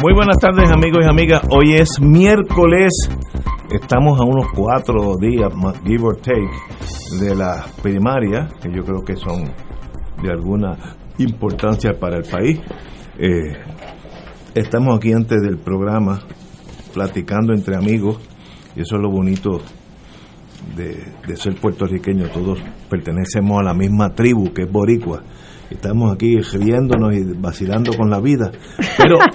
Muy buenas tardes amigos y amigas. Hoy es miércoles. Estamos a unos cuatro días, give or take, de la primaria, que yo creo que son de alguna importancia para el país. Eh, estamos aquí antes del programa platicando entre amigos y eso es lo bonito de, de ser puertorriqueño. Todos pertenecemos a la misma tribu que es boricua. Estamos aquí riéndonos y vacilando con la vida. Pero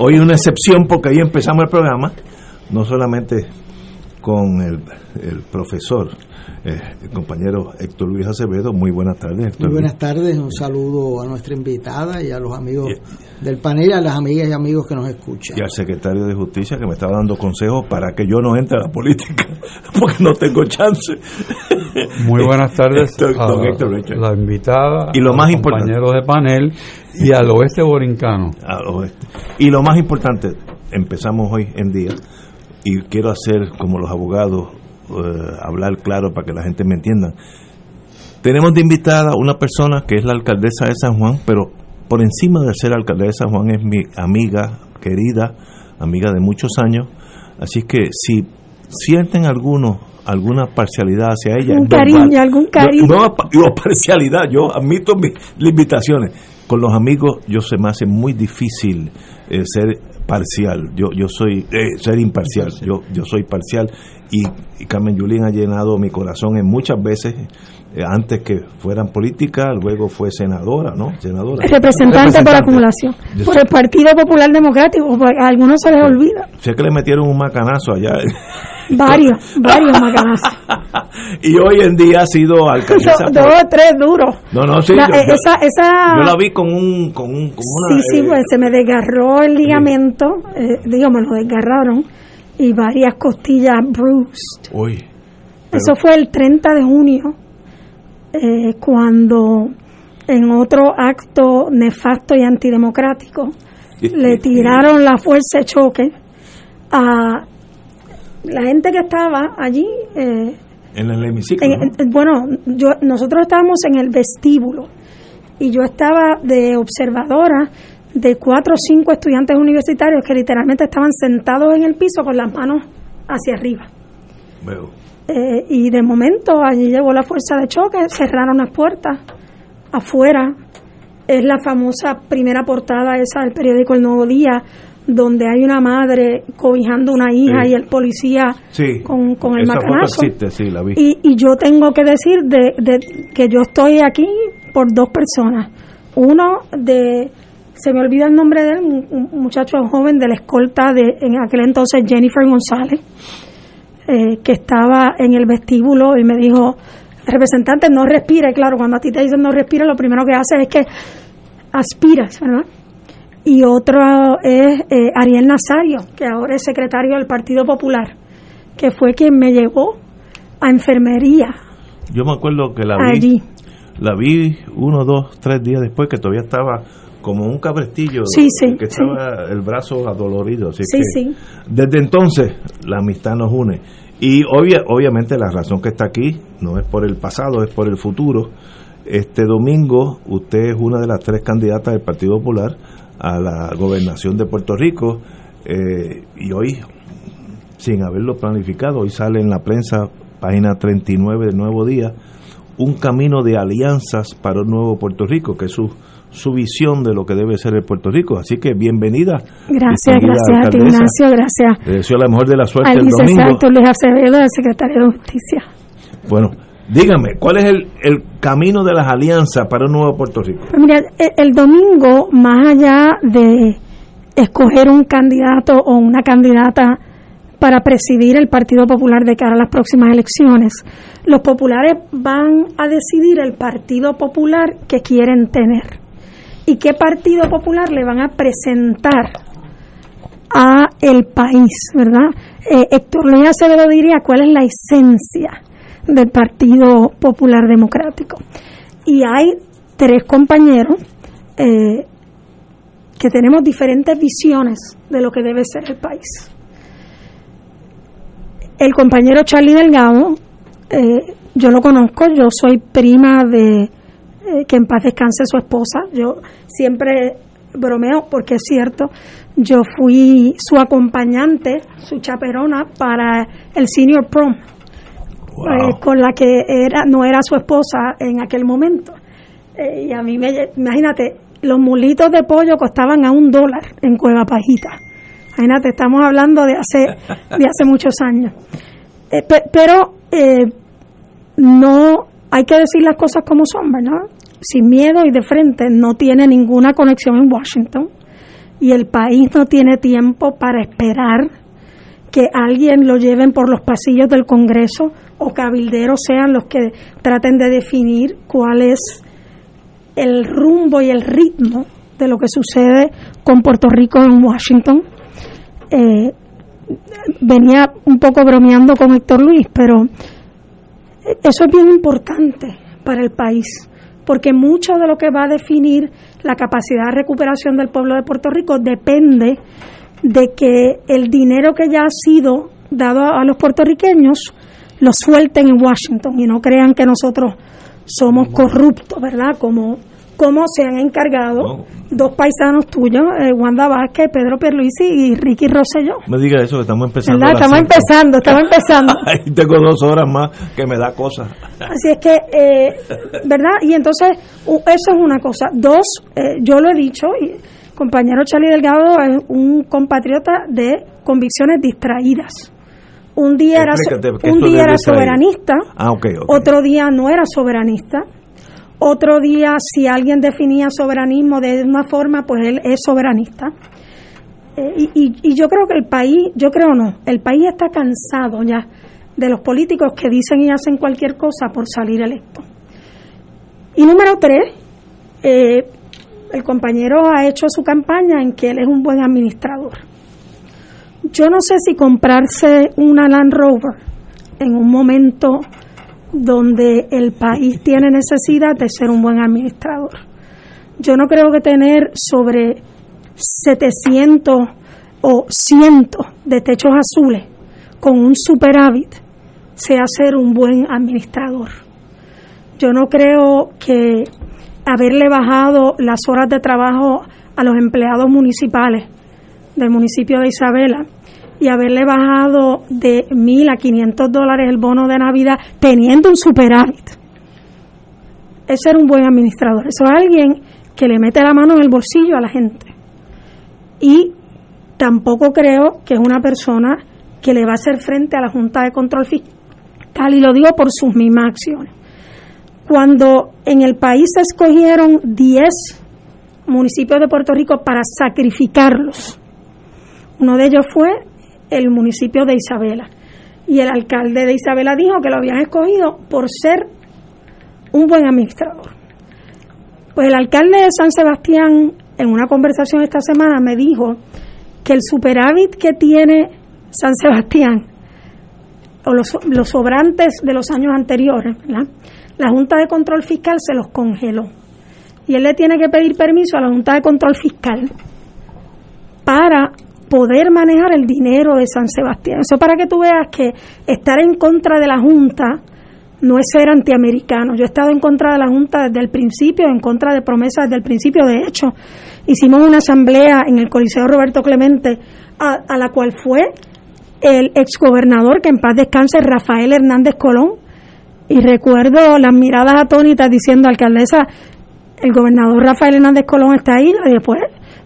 Hoy una excepción porque ahí empezamos el programa, no solamente con el, el profesor, eh, el compañero Héctor Luis Acevedo. Muy buenas tardes, Héctor Muy buenas tardes, un saludo a nuestra invitada y a los amigos del panel a las amigas y amigos que nos escuchan. Y al secretario de Justicia que me estaba dando consejos para que yo no entre a la política, porque no tengo chance. Muy buenas tardes don, Héctor Richard. la invitada, y lo más importante, compañeros de panel y al oeste borincano. Al oeste. Y lo más importante, empezamos hoy en día y quiero hacer como los abogados, eh, hablar claro para que la gente me entienda. Tenemos de invitada una persona que es la alcaldesa de San Juan, pero por encima de ser alcaldesa de San Juan es mi amiga querida, amiga de muchos años. Así que si sienten algunos alguna parcialidad hacia ella. Un cariño, algún cariño. No, no, parcialidad, yo admito mis limitaciones. Con los amigos yo se me hace muy difícil eh, ser parcial, yo yo soy eh, ser imparcial, yo yo soy parcial y, Carmen Yulín ha llenado mi corazón en muchas veces eh, antes que fueran política, luego fue senadora, ¿no? Senadora. Representante, por acumulación, por el Partido Popular Democrático, a algunos se les olvida. Sé que le metieron un macanazo allá. Varios, varios macanazos. y hoy en día ha sido alcaldesa. Dos o tres duros. No, no, sí. La, yo, esa, esa, yo la vi con un. Con un con una, sí, sí, pues se me desgarró el ligamento, eh, digo, me lo desgarraron, y varias costillas bruised. Uy. Eso fue el 30 de junio, eh, cuando en otro acto nefasto y antidemocrático le tiraron la fuerza de choque a la gente que estaba allí eh, en el hemiciclo en, bueno yo nosotros estábamos en el vestíbulo y yo estaba de observadora de cuatro o cinco estudiantes universitarios que literalmente estaban sentados en el piso con las manos hacia arriba. Veo. Eh, y de momento allí llegó la fuerza de choque cerraron las puertas. Afuera es la famosa primera portada esa del periódico El Nuevo Día donde hay una madre cobijando una hija Sí. y el policía Sí, con, con el esa macanazo. existe, sí, la vi. Y, y yo tengo que decir de, de que yo estoy aquí por dos personas. Uno de, se me olvida el nombre de él, un, un muchacho joven de la escolta de en aquel entonces Jennifer González, eh, que estaba en el vestíbulo y me dijo, representante, no respire. Claro, cuando a ti te dicen no respire, lo primero que haces es que aspiras, ¿verdad? Y otro es eh, Ariel Nazario, que ahora es secretario del Partido Popular, que fue quien me llevó a enfermería Yo me acuerdo que la vi, la vi uno, dos, tres días después que todavía estaba como un cabrestillo, Sí, sí, que sí. estaba el brazo adolorido. Así que. Desde entonces la amistad nos une. Y obvia, obviamente la razón que está aquí no es por el pasado, es por el futuro. Este domingo usted es una de las tres candidatas del Partido Popular a la gobernación de Puerto Rico eh, y hoy, sin haberlo planificado, hoy sale en la prensa, página 39 del Nuevo Día, un camino de alianzas para un nuevo Puerto Rico, que es su, su visión de lo que debe ser el Puerto Rico. Así que bienvenida. Gracias, gracias a ti. Ignacio, gracias Le deseo la mejor de la suerte al el domingo. licenciado Héctor Luis Acevedo, el secretario de Justicia. Bueno, dígame, ¿cuál es el, el camino de las alianzas para un nuevo Puerto Rico? Pues mira, el, el domingo, más allá de escoger un candidato o una candidata para presidir el Partido Popular de cara a las próximas elecciones, los populares van a decidir el Partido Popular que quieren tener. y qué Partido Popular le van a presentar a el país, ¿verdad? Eh, Héctor Luis Acevedo diría cuál es la esencia del Partido Popular Democrático. Y hay tres compañeros eh, que tenemos diferentes visiones de lo que debe ser el país. El compañero Charlie Delgado, eh, yo lo conozco, yo soy prima de eh, que en paz descanse su esposa, yo siempre bromeo porque es cierto, yo fui su acompañante, su chaperona para el senior prom, eh, con la que era no era su esposa en aquel momento. y a mí me, imagínate, los mulitos de pollo costaban a un dólar en Cueva Pajita. Imagínate, estamos hablando de hace, de hace muchos años. Eh, pero eh, no hay que decir las cosas como son, ¿verdad? Sin miedo y de frente, no tiene ninguna conexión en Washington y el país no tiene tiempo para esperar que alguien lo lleven por los pasillos del Congreso o cabilderos sean los que traten de definir cuál es el rumbo y el ritmo de lo que sucede con Puerto Rico en Washington. Eh, venía un poco bromeando con Héctor Luis, pero eso es bien importante para el país, porque mucho de lo que va a definir la capacidad de recuperación del pueblo de Puerto Rico depende de que el dinero que ya ha sido dado a los puertorriqueños lo suelten en Washington y no crean que nosotros somos corruptos, ¿verdad? Como cómo se han encargado dos paisanos tuyos, eh, Wanda Vázquez, Pedro Pierluisi y Ricky Rosselló. Me diga eso, que estamos empezando. Estamos empezando, estamos empezando. Ahí tengo dos horas más que me da cosas. Así es que, eh, ¿verdad? Y entonces, eso es una cosa. Dos, eh, yo lo he dicho, y compañero Charlie Delgado es un compatriota de convicciones distraídas. Un día era, un día era soberanista, ah, otro día no era soberanista otro día, si alguien definía soberanismo de una forma, pues él es soberanista. Eh, y, yo creo que el país, yo creo no, el país está cansado ya de los políticos que dicen y hacen cualquier cosa por salir electo. Y número tres, eh, el compañero ha hecho su campaña en que él es un buen administrador. Yo no sé si comprarse una Land Rover en un momento donde el país tiene necesidad de ser un buen administrador. Yo no creo que tener sobre 700 o cientos de techos azules con un superávit sea ser un buen administrador. Yo no creo que haberle bajado las horas de trabajo a los empleados municipales del municipio de Isabela y haberle bajado de mil a 500 dólares el bono de Navidad teniendo un superávit. Ese era un buen administrador. Eso es alguien que le mete la mano en el bolsillo a la gente. Y tampoco creo que es una persona que le va a hacer frente a la Junta de Control Fiscal, y lo digo por sus mismas acciones. Cuando en el país se escogieron 10 municipios de Puerto Rico para sacrificarlos, uno de ellos fue el municipio de Isabela. Y el alcalde de Isabela dijo que lo habían escogido por ser un buen administrador. Pues el alcalde de San Sebastián, en una conversación esta semana, me dijo que el superávit que tiene San Sebastián, o los, sobrantes de los años anteriores, la Junta de Control Fiscal se los congeló. Y él le tiene que pedir permiso a la Junta de Control Fiscal para poder manejar el dinero de San Sebastián. Eso para que tú veas que estar en contra de la Junta no es ser antiamericano. Yo he estado en contra de la Junta desde el principio, en contra de promesas desde el principio. De hecho, hicimos una asamblea en el Coliseo Roberto Clemente, a, la cual fue el exgobernador, que en paz descanse, Rafael Hernández Colón. Y recuerdo las miradas atónitas diciendo, alcaldesa, el gobernador Rafael Hernández Colón está ahí, y después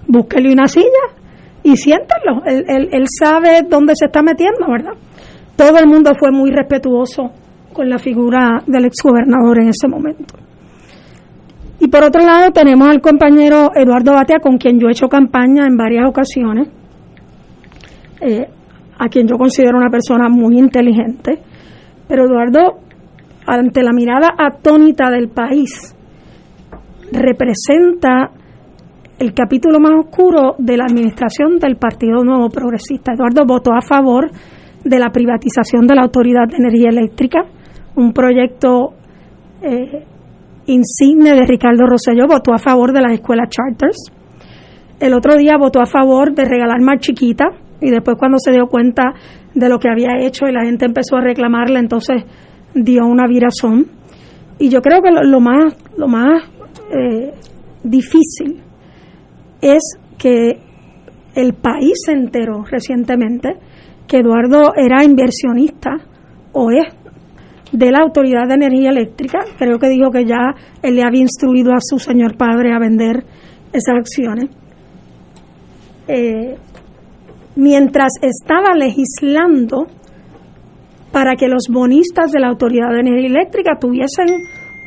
búsquele una silla y siéntenlo. Él, él, sabe dónde se está metiendo, ¿verdad? Todo el mundo fue muy respetuoso con la figura del exgobernador en ese momento. Y por otro lado tenemos al compañero Eduardo Batea, con quien yo he hecho campaña en varias ocasiones, eh, a quien yo considero una persona muy inteligente. Pero Eduardo, ante la mirada atónita del país, representa el capítulo más oscuro de la administración del Partido Nuevo Progresista. Eduardo votó a favor de la privatización de la Autoridad de Energía Eléctrica, un proyecto eh, insigne de Ricardo Rosselló, votó a favor de las escuelas charters. El otro día votó a favor de regalar más chiquita y después cuando se dio cuenta de lo que había hecho y la gente empezó a reclamarle, entonces dio una virazón. Y yo creo que lo, más, lo más eh, difícil es que el país se enteró recientemente que Eduardo era inversionista o es de la Autoridad de Energía Eléctrica. Creo que dijo que ya él le había instruido a su señor padre a vender esas acciones. Eh, mientras estaba legislando para que los bonistas de la Autoridad de Energía Eléctrica tuviesen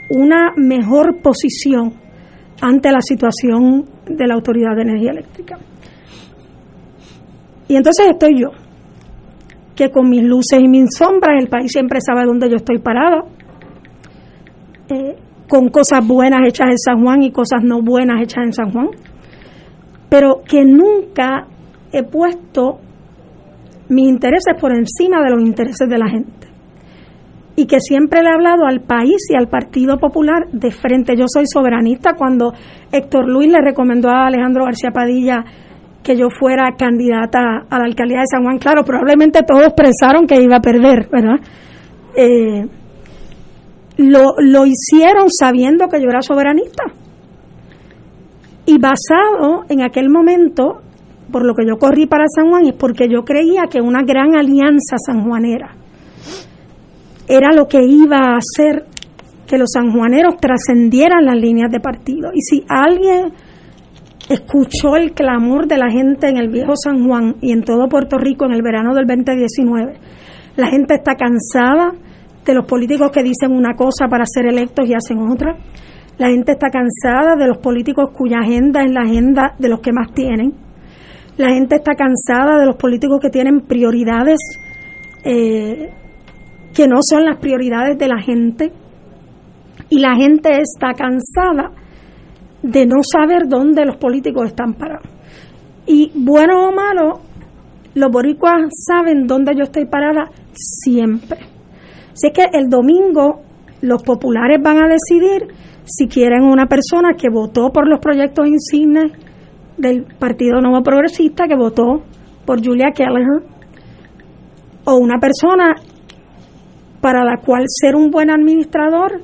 una mejor posición ante la situación de la Autoridad de Energía Eléctrica. Y entonces estoy yo, que con mis luces y mis sombras, el país siempre sabe dónde yo estoy parada, eh, con cosas buenas hechas en San Juan y cosas no buenas hechas en San Juan, pero que nunca he puesto mis intereses por encima de los intereses de la gente. Y que siempre le he hablado al país y al Partido Popular de frente. Yo soy soberanista. Cuando Héctor Luis le recomendó a Alejandro García Padilla que yo fuera candidata a la alcaldía de San Juan. Claro, probablemente todos pensaron que iba a perder, ¿verdad? Eh, lo, lo hicieron sabiendo que yo era soberanista. Y basado en aquel momento, por lo que yo corrí para San Juan, es porque yo creía que una gran alianza sanjuanera era lo que iba a hacer que los sanjuaneros trascendieran las líneas de partido. Y si alguien escuchó el clamor de la gente en el viejo San Juan y en todo Puerto Rico en el verano del 2019. La gente está cansada de los políticos que dicen una cosa para ser electos y hacen otra. La gente está cansada de los políticos cuya agenda es la agenda de los que más tienen. La gente está cansada de los políticos que tienen prioridades eh, que no son las prioridades de la gente. Y la gente está cansada de no saber dónde los políticos están parados. Y bueno o malo, los boricuas saben dónde yo estoy parada siempre. Así que el domingo los populares van a decidir si quieren una persona que votó por los proyectos insignes del Partido Nuevo Progresista, que votó por Julia Kelleher, o una persona para la cual ser un buen administrador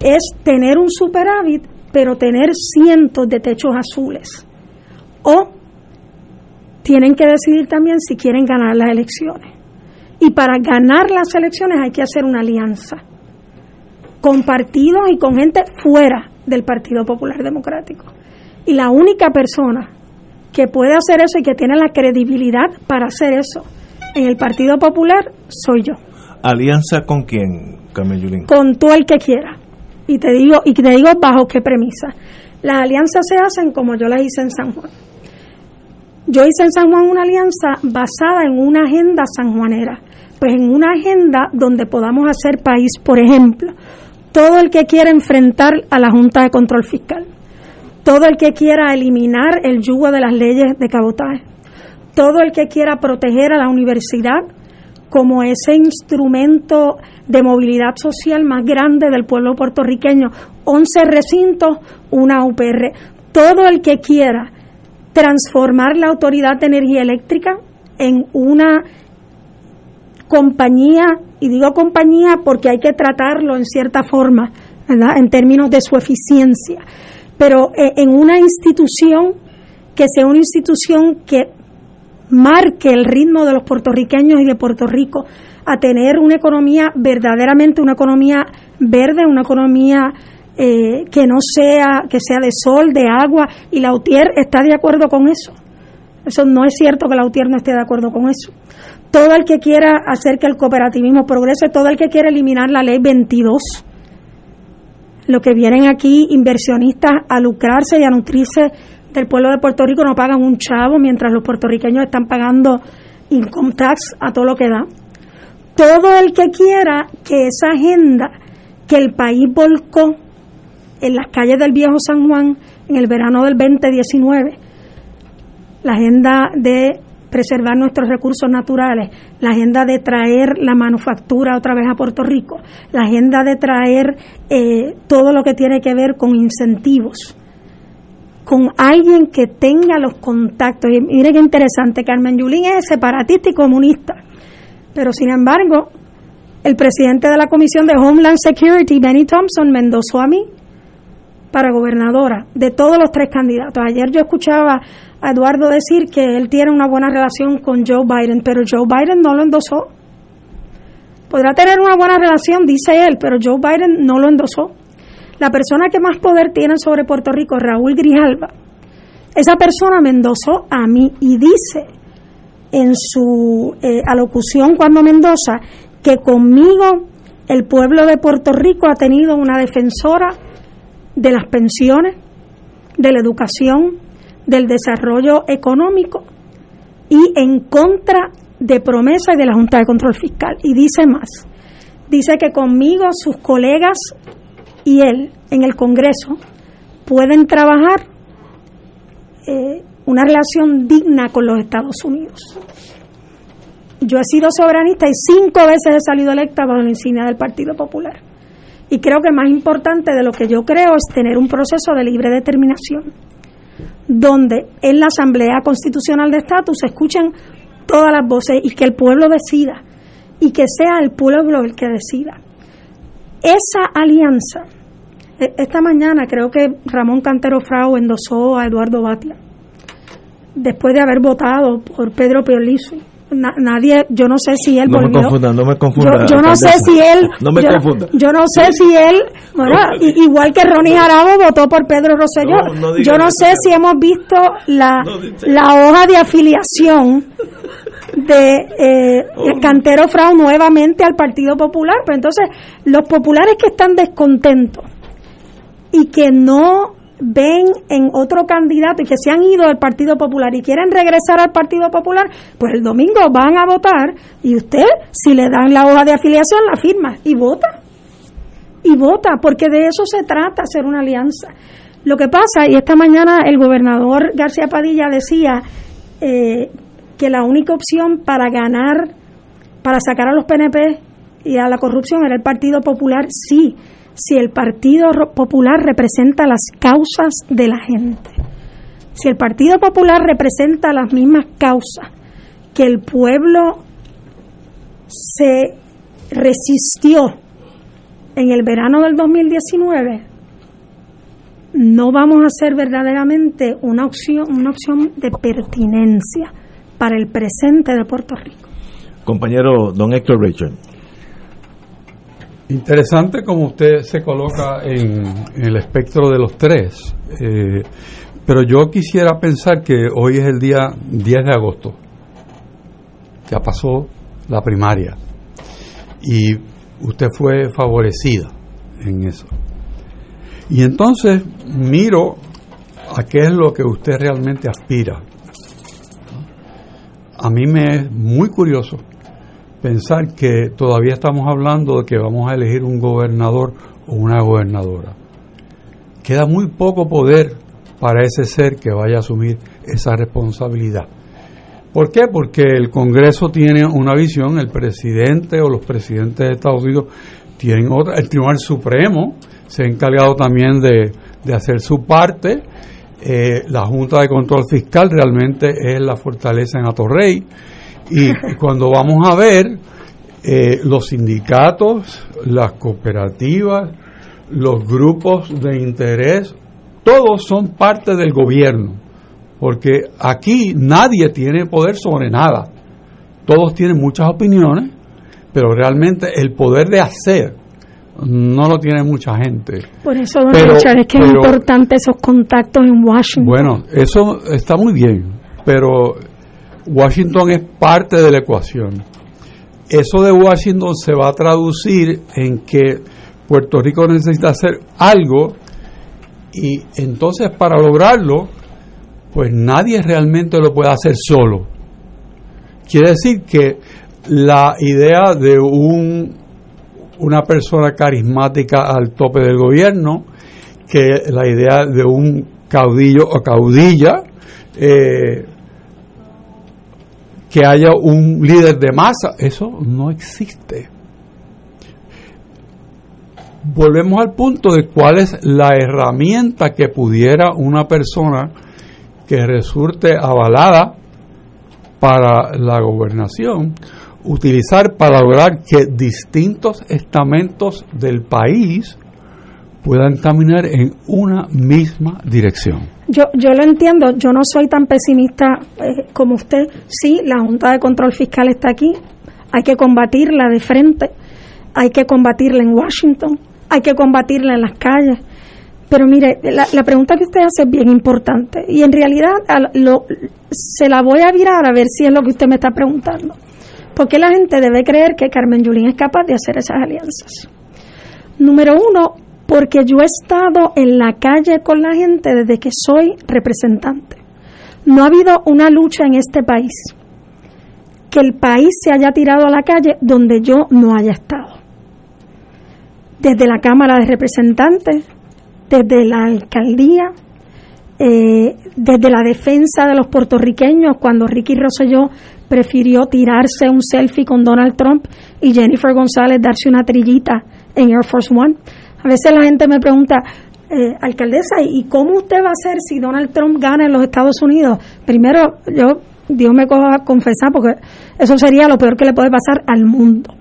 es tener un superávit pero tener cientos de techos azules. O tienen que decidir también si quieren ganar las elecciones. Y para ganar las elecciones hay que hacer una alianza con partidos y con gente fuera del Partido Popular Democrático. Y la única persona que puede hacer eso y que tiene la credibilidad para hacer eso en el Partido Popular soy yo. ¿Alianza con quién, Carmen Con todo el que quiera. Y te digo, y te digo bajo qué premisa. Las alianzas se hacen como yo las hice en San Juan. Yo hice en San Juan una alianza basada en una agenda sanjuanera, pues en una agenda donde podamos hacer país, por ejemplo, todo el que quiera enfrentar a la Junta de Control Fiscal, todo el que quiera eliminar el yugo de las leyes de cabotaje, todo el que quiera proteger a la universidad como ese instrumento de movilidad social más grande del pueblo puertorriqueño. 11 recintos, una UPR. Todo el que quiera transformar la Autoridad de Energía Eléctrica en una compañía, y digo compañía porque hay que tratarlo en cierta forma, ¿verdad? en términos de su eficiencia, pero eh, en una institución que sea una institución que marque el ritmo de los puertorriqueños y de Puerto Rico a tener una economía verdaderamente una economía verde, una economía eh, que no sea que sea de sol, de agua y la UTIER está de acuerdo con eso. Eso no es cierto que la UTIER no esté de acuerdo con eso. Todo el que quiera hacer que el cooperativismo progrese, todo el que quiera eliminar la ley 22, lo que vienen aquí inversionistas a lucrarse y a nutrirse del pueblo de Puerto Rico no pagan un chavo mientras los puertorriqueños están pagando income tax a todo lo que da. Todo el que quiera que esa agenda que el país volcó en las calles del viejo San Juan en el verano del 2019, la agenda de preservar nuestros recursos naturales, la agenda de traer la manufactura otra vez a Puerto Rico, la agenda de traer eh, todo lo que tiene que ver con incentivos, con alguien que tenga los contactos. Y mire qué interesante, Carmen Yulín es separatista y comunista, pero sin embargo, el presidente de la Comisión de Homeland Security, Benny Thompson, me endosó a mí para gobernadora de todos los tres candidatos. Ayer yo escuchaba a Eduardo decir que él tiene una buena relación con Joe Biden, pero Joe Biden no lo endosó. Podrá tener una buena relación, dice él, pero Joe Biden no lo endosó. La persona que más poder tiene sobre Puerto Rico, Raúl Grijalva, esa persona me endosó a mí y dice en su eh, alocución cuando me endosa que conmigo el pueblo de Puerto Rico ha tenido una defensora de las pensiones, de la educación, del desarrollo económico y en contra de promesa y de la Junta de Control Fiscal. Y dice más, dice que conmigo sus colegas y él en el Congreso pueden trabajar eh, una relación digna con los Estados Unidos. Yo he sido soberanista y cinco veces he salido electa bajo la insignia del Partido Popular. Y creo que más importante de lo que yo creo es tener un proceso de libre determinación donde en la Asamblea Constitucional de Estatus se escuchen todas las voces y que el pueblo decida y que sea el pueblo el que decida. Esa alianza, e, esta mañana creo que Ramón Cantero Frau endosó a Eduardo Batia, después de haber votado por Pedro Nadie, yo no sé si él no Me confunda, no me confunda, yo, no sé si él, no me yo, confunda. yo no sé si él, bueno, igual que Ronnie Jarabo votó por Pedro Rosselló, yo no sé si hemos visto la, la hoja de afiliación de eh, oh. Cantero Frau nuevamente al Partido Popular, pero entonces los populares que están descontentos y que no ven en otro candidato y que se han ido del Partido Popular y quieren regresar al Partido Popular, pues el domingo van a votar y usted, si le dan la hoja de afiliación, la firma y vota. Y vota, porque de eso se trata, hacer una alianza. Lo que pasa, y esta mañana el gobernador García Padilla decía eh, que la única opción para ganar, para sacar a los PNP y a la corrupción era el Partido Popular, sí si el Partido Popular representa las causas de la gente, si el Partido Popular representa las mismas causas que el pueblo se resistió en el verano del 2019, no vamos a ser verdaderamente una opción, una opción de pertinencia para el presente de Puerto Rico. Compañero don Héctor Richard. Interesante como usted se coloca en, el espectro de los tres, eh, pero yo quisiera pensar que hoy es el día 10 de agosto, ya pasó la primaria, y usted fue favorecida en eso. Y entonces miro a qué es lo que usted realmente aspira. A mí me es muy curioso pensar que todavía estamos hablando de que vamos a elegir un gobernador o una gobernadora. Queda muy poco poder para ese ser que vaya a asumir esa responsabilidad. ¿Por qué? Porque el Congreso tiene una visión, el presidente o los presidentes de Estados Unidos tienen otra, el Tribunal Supremo se ha encargado también de, hacer su parte, eh, la Junta de Control Fiscal realmente es la fortaleza en Atorrey, y cuando vamos a ver eh, los sindicatos, las cooperativas, los grupos de interés, todos son parte del gobierno, porque aquí nadie tiene poder sobre nada. Todos tienen muchas opiniones, pero realmente el poder de hacer no lo tiene mucha gente. Por eso, don Richard, es que es importante esos contactos en Washington. Bueno, eso está muy bien, pero Washington es parte de la ecuación. Eso de Washington se va a traducir en que Puerto Rico necesita hacer algo y entonces para lograrlo, pues nadie realmente lo puede hacer solo. Quiere decir que la idea de un, una persona carismática al tope del gobierno que la idea de un caudillo o caudilla, eh, que haya un líder de masa, eso no existe. Volvemos al punto de cuál es la herramienta que pudiera una persona que resulte avalada para la gobernación utilizar para lograr que distintos estamentos del país puedan caminar en una misma dirección. Yo, yo lo entiendo, yo no soy tan pesimista eh, como usted. Sí, la Junta de Control Fiscal está aquí, hay que combatirla de frente, hay que combatirla en Washington, hay que combatirla en las calles. Pero mire, la, pregunta que usted hace es bien importante y en realidad lo, se la voy a virar a ver si es lo que usted me está preguntando. ¿Por qué la gente debe creer que Carmen Yulín es capaz de hacer esas alianzas? Número uno, porque yo he estado en la calle con la gente desde que soy representante. No ha habido una lucha en este país que el país se haya tirado a la calle donde yo no haya estado. Desde la Cámara de Representantes, desde la alcaldía, eh, desde la defensa de los puertorriqueños, cuando Ricky Rosselló prefirió tirarse un selfie con Donald Trump y Jennifer González darse una trillita en Air Force One. A veces la gente me pregunta, eh, alcaldesa, ¿y cómo usted va a hacer si Donald Trump gana en los Estados Unidos? Primero, yo, Dios me coja a confesar, porque eso sería lo peor que le puede pasar al mundo.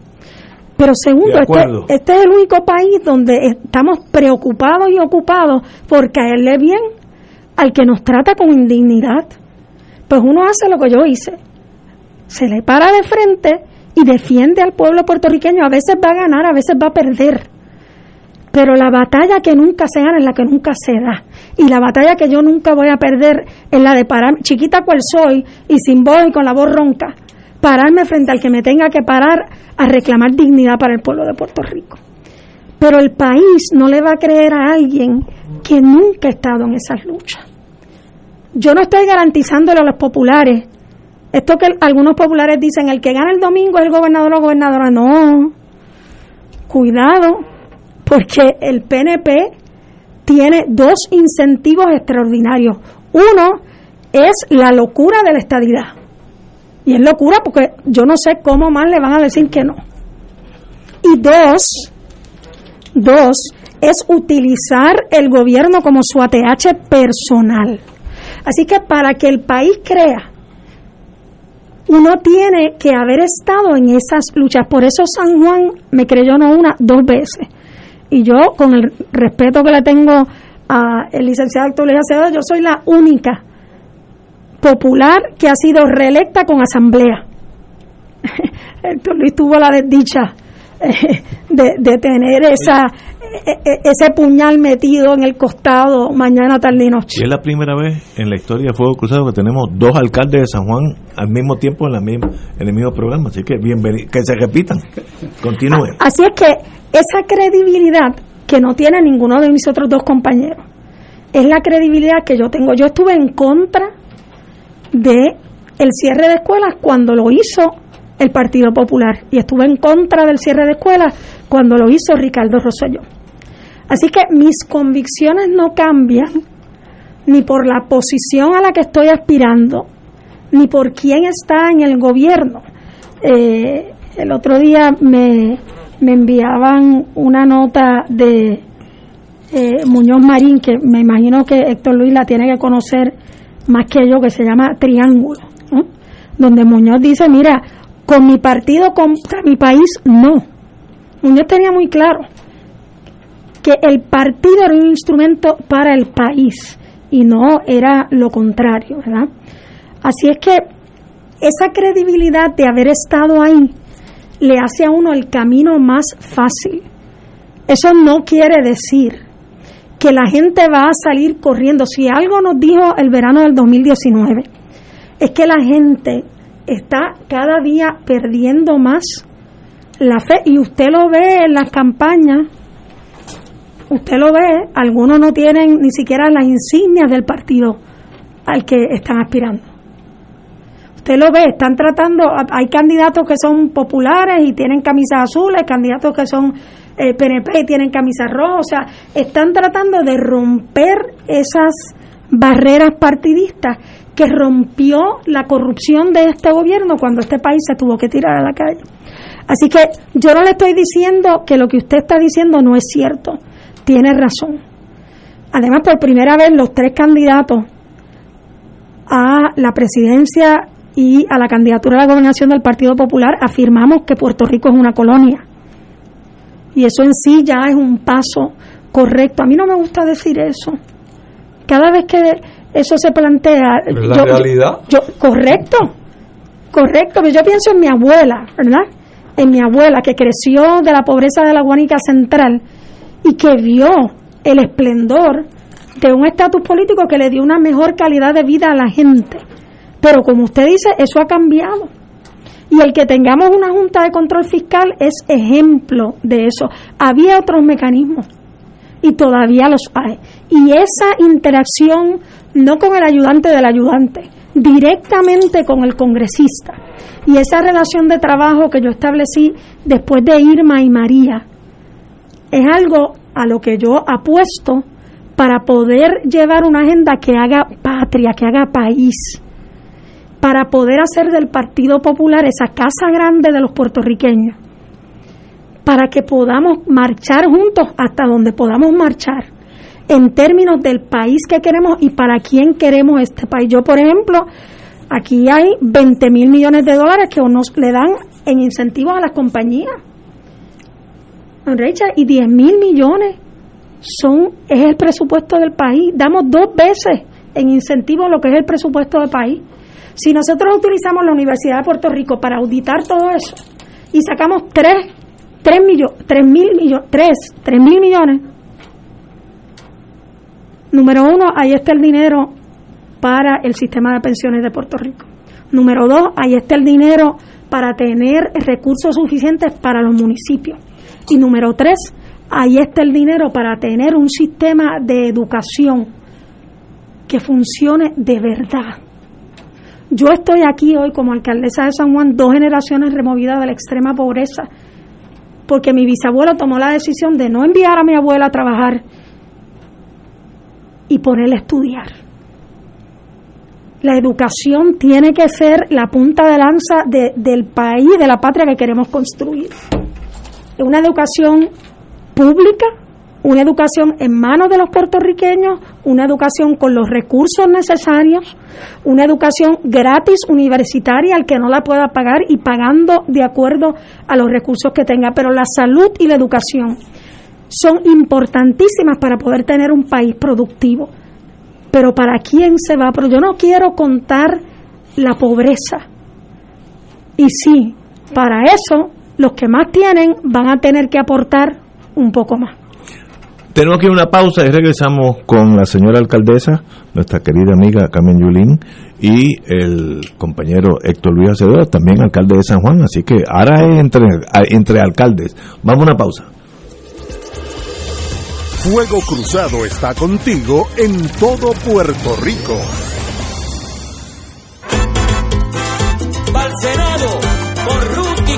Pero segundo, este, este, es el único país donde estamos preocupados y ocupados por caerle bien al que nos trata con indignidad. Pues uno hace lo que yo hice. Se le para de frente y defiende al pueblo puertorriqueño. A veces va a ganar, a veces va a perder. Pero la batalla que nunca se gana es la que nunca se da. Y la batalla que yo nunca voy a perder es la de parar, chiquita cual soy y sin voz y con la voz ronca, pararme frente al que me tenga que parar a reclamar dignidad para el pueblo de Puerto Rico. Pero el país no le va a creer a alguien que nunca ha estado en esas luchas. Yo no estoy garantizándole a los populares, esto que algunos populares dicen, el que gana el domingo es el gobernador o gobernadora. No, cuidado, porque el PNP tiene dos incentivos extraordinarios. Uno es la locura de la estadidad y es locura porque yo no sé cómo más le van a decir que no. Y dos, dos, es utilizar el gobierno como su ATH personal. Así que para que el país crea, uno tiene que haber estado en esas luchas. Por eso San Juan me creyó no una, dos veces. Y yo, con el respeto que le tengo al licenciado Héctor Luis Acevedo, yo soy la única popular que ha sido reelecta con asamblea. Héctor Luis tuvo la desdicha eh, de, tener esa e, e, ese puñal metido en el costado mañana, tarde y noche. Y es la primera vez en la historia de Fuego Cruzado que tenemos dos alcaldes de San Juan al mismo tiempo en, la misma, en el mismo programa. Así que bienvenido, que se repitan. Continúen. Así es que esa credibilidad que no tiene ninguno de mis otros dos compañeros es la credibilidad que yo tengo. Yo estuve en contra de el cierre de escuelas cuando lo hizo el Partido Popular y estuve en contra del cierre de escuelas cuando lo hizo Ricardo Rosselló. Así que mis convicciones no cambian ni por la posición a la que estoy aspirando, ni por quién está en el gobierno. Eh, el otro día me, me, enviaban una nota de eh, Muñoz Marín, que me imagino que Héctor Luis la tiene que conocer más que yo, que se llama Triángulo, donde Muñoz dice, mira, con mi partido contra mi país, no. Muñoz tenía muy claro que el partido era un instrumento para el país y no era lo contrario, ¿verdad? Así es que esa credibilidad de haber estado ahí le hace a uno el camino más fácil. Eso no quiere decir que la gente va a salir corriendo. Si algo nos dijo el verano del 2019, es que la gente está cada día perdiendo más la fe y usted lo ve en las campañas, usted lo ve, algunos no tienen ni siquiera las insignias del partido al que están aspirando. Usted lo ve, están tratando, hay candidatos que son populares y tienen camisas azules, candidatos que son PNP eh, y tienen camisas rojas, o sea, están tratando de romper esas barreras partidistas que rompió la corrupción de este gobierno cuando este país se tuvo que tirar a la calle. Así que yo no le estoy diciendo que lo que usted está diciendo no es cierto, tiene razón. Además, por primera vez los tres candidatos a la presidencia y a la candidatura a la gobernación del Partido Popular afirmamos que Puerto Rico es una colonia. Y eso en sí ya es un paso correcto. A mí no me gusta decir eso. Cada vez que eso se plantea... la realidad? Yo, correcto, correcto. Pero yo pienso en mi abuela, ¿verdad? En mi abuela que creció de la pobreza de la Guanica Central y que vio el esplendor de un estatus político que le dio una mejor calidad de vida a la gente. Pero como usted dice, eso ha cambiado. Y el que tengamos una Junta de Control Fiscal es ejemplo de eso. Había otros mecanismos y todavía los hay. Y esa interacción, no con el ayudante del ayudante, directamente con el congresista. Y esa relación de trabajo que yo establecí después de Irma y María, es algo a lo que yo apuesto para poder llevar una agenda que haga patria, que haga país, para poder hacer del Partido Popular esa casa grande de los puertorriqueños, para que podamos marchar juntos hasta donde podamos marchar en términos del país que queremos y para quién queremos este país. Yo, por ejemplo, aquí hay 20 mil millones de dólares que nos le dan en incentivos a las compañías. Y 10 mil millones son es el presupuesto del país. Damos dos veces en incentivo lo que es el presupuesto del país. Si nosotros utilizamos la Universidad de Puerto Rico para auditar todo eso y sacamos 3, 3 millones, 3 mil millones, 3, 3 mil millones, número uno, ahí está el dinero para el sistema de pensiones de Puerto Rico. Número dos, ahí está el dinero para tener recursos suficientes para los municipios. Y número tres, ahí está el dinero para tener un sistema de educación que funcione de verdad. Yo estoy aquí hoy como alcaldesa de San Juan, dos generaciones removidas de la extrema pobreza, porque mi bisabuelo tomó la decisión de no enviar a mi abuela a trabajar y ponerla a estudiar. La educación tiene que ser la punta de lanza del país, de la patria que queremos construir. Una educación pública, una educación en manos de los puertorriqueños, una educación con los recursos necesarios, una educación gratis universitaria al que no la pueda pagar y pagando de acuerdo a los recursos que tenga. Pero la salud y la educación son importantísimas para poder tener un país productivo. Pero ¿para quién se va? Pero yo no quiero contar la pobreza. Y sí, para eso los que más tienen van a tener que aportar un poco más. Tenemos aquí una pausa y regresamos con la señora alcaldesa, nuestra querida amiga Carmen Yulín, y el compañero Héctor Luis Acevedo, también alcalde de San Juan. Así que ahora es entre, entre alcaldes. Vamos a una pausa. Fuego Cruzado está contigo en todo Puerto Rico. por Ruti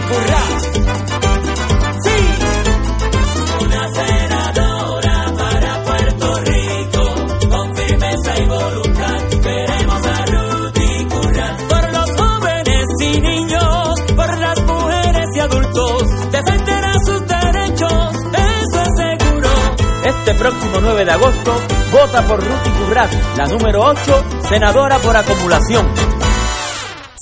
Este próximo 9 de agosto, vota por Ruti Currat, la número 8, senadora por acumulación.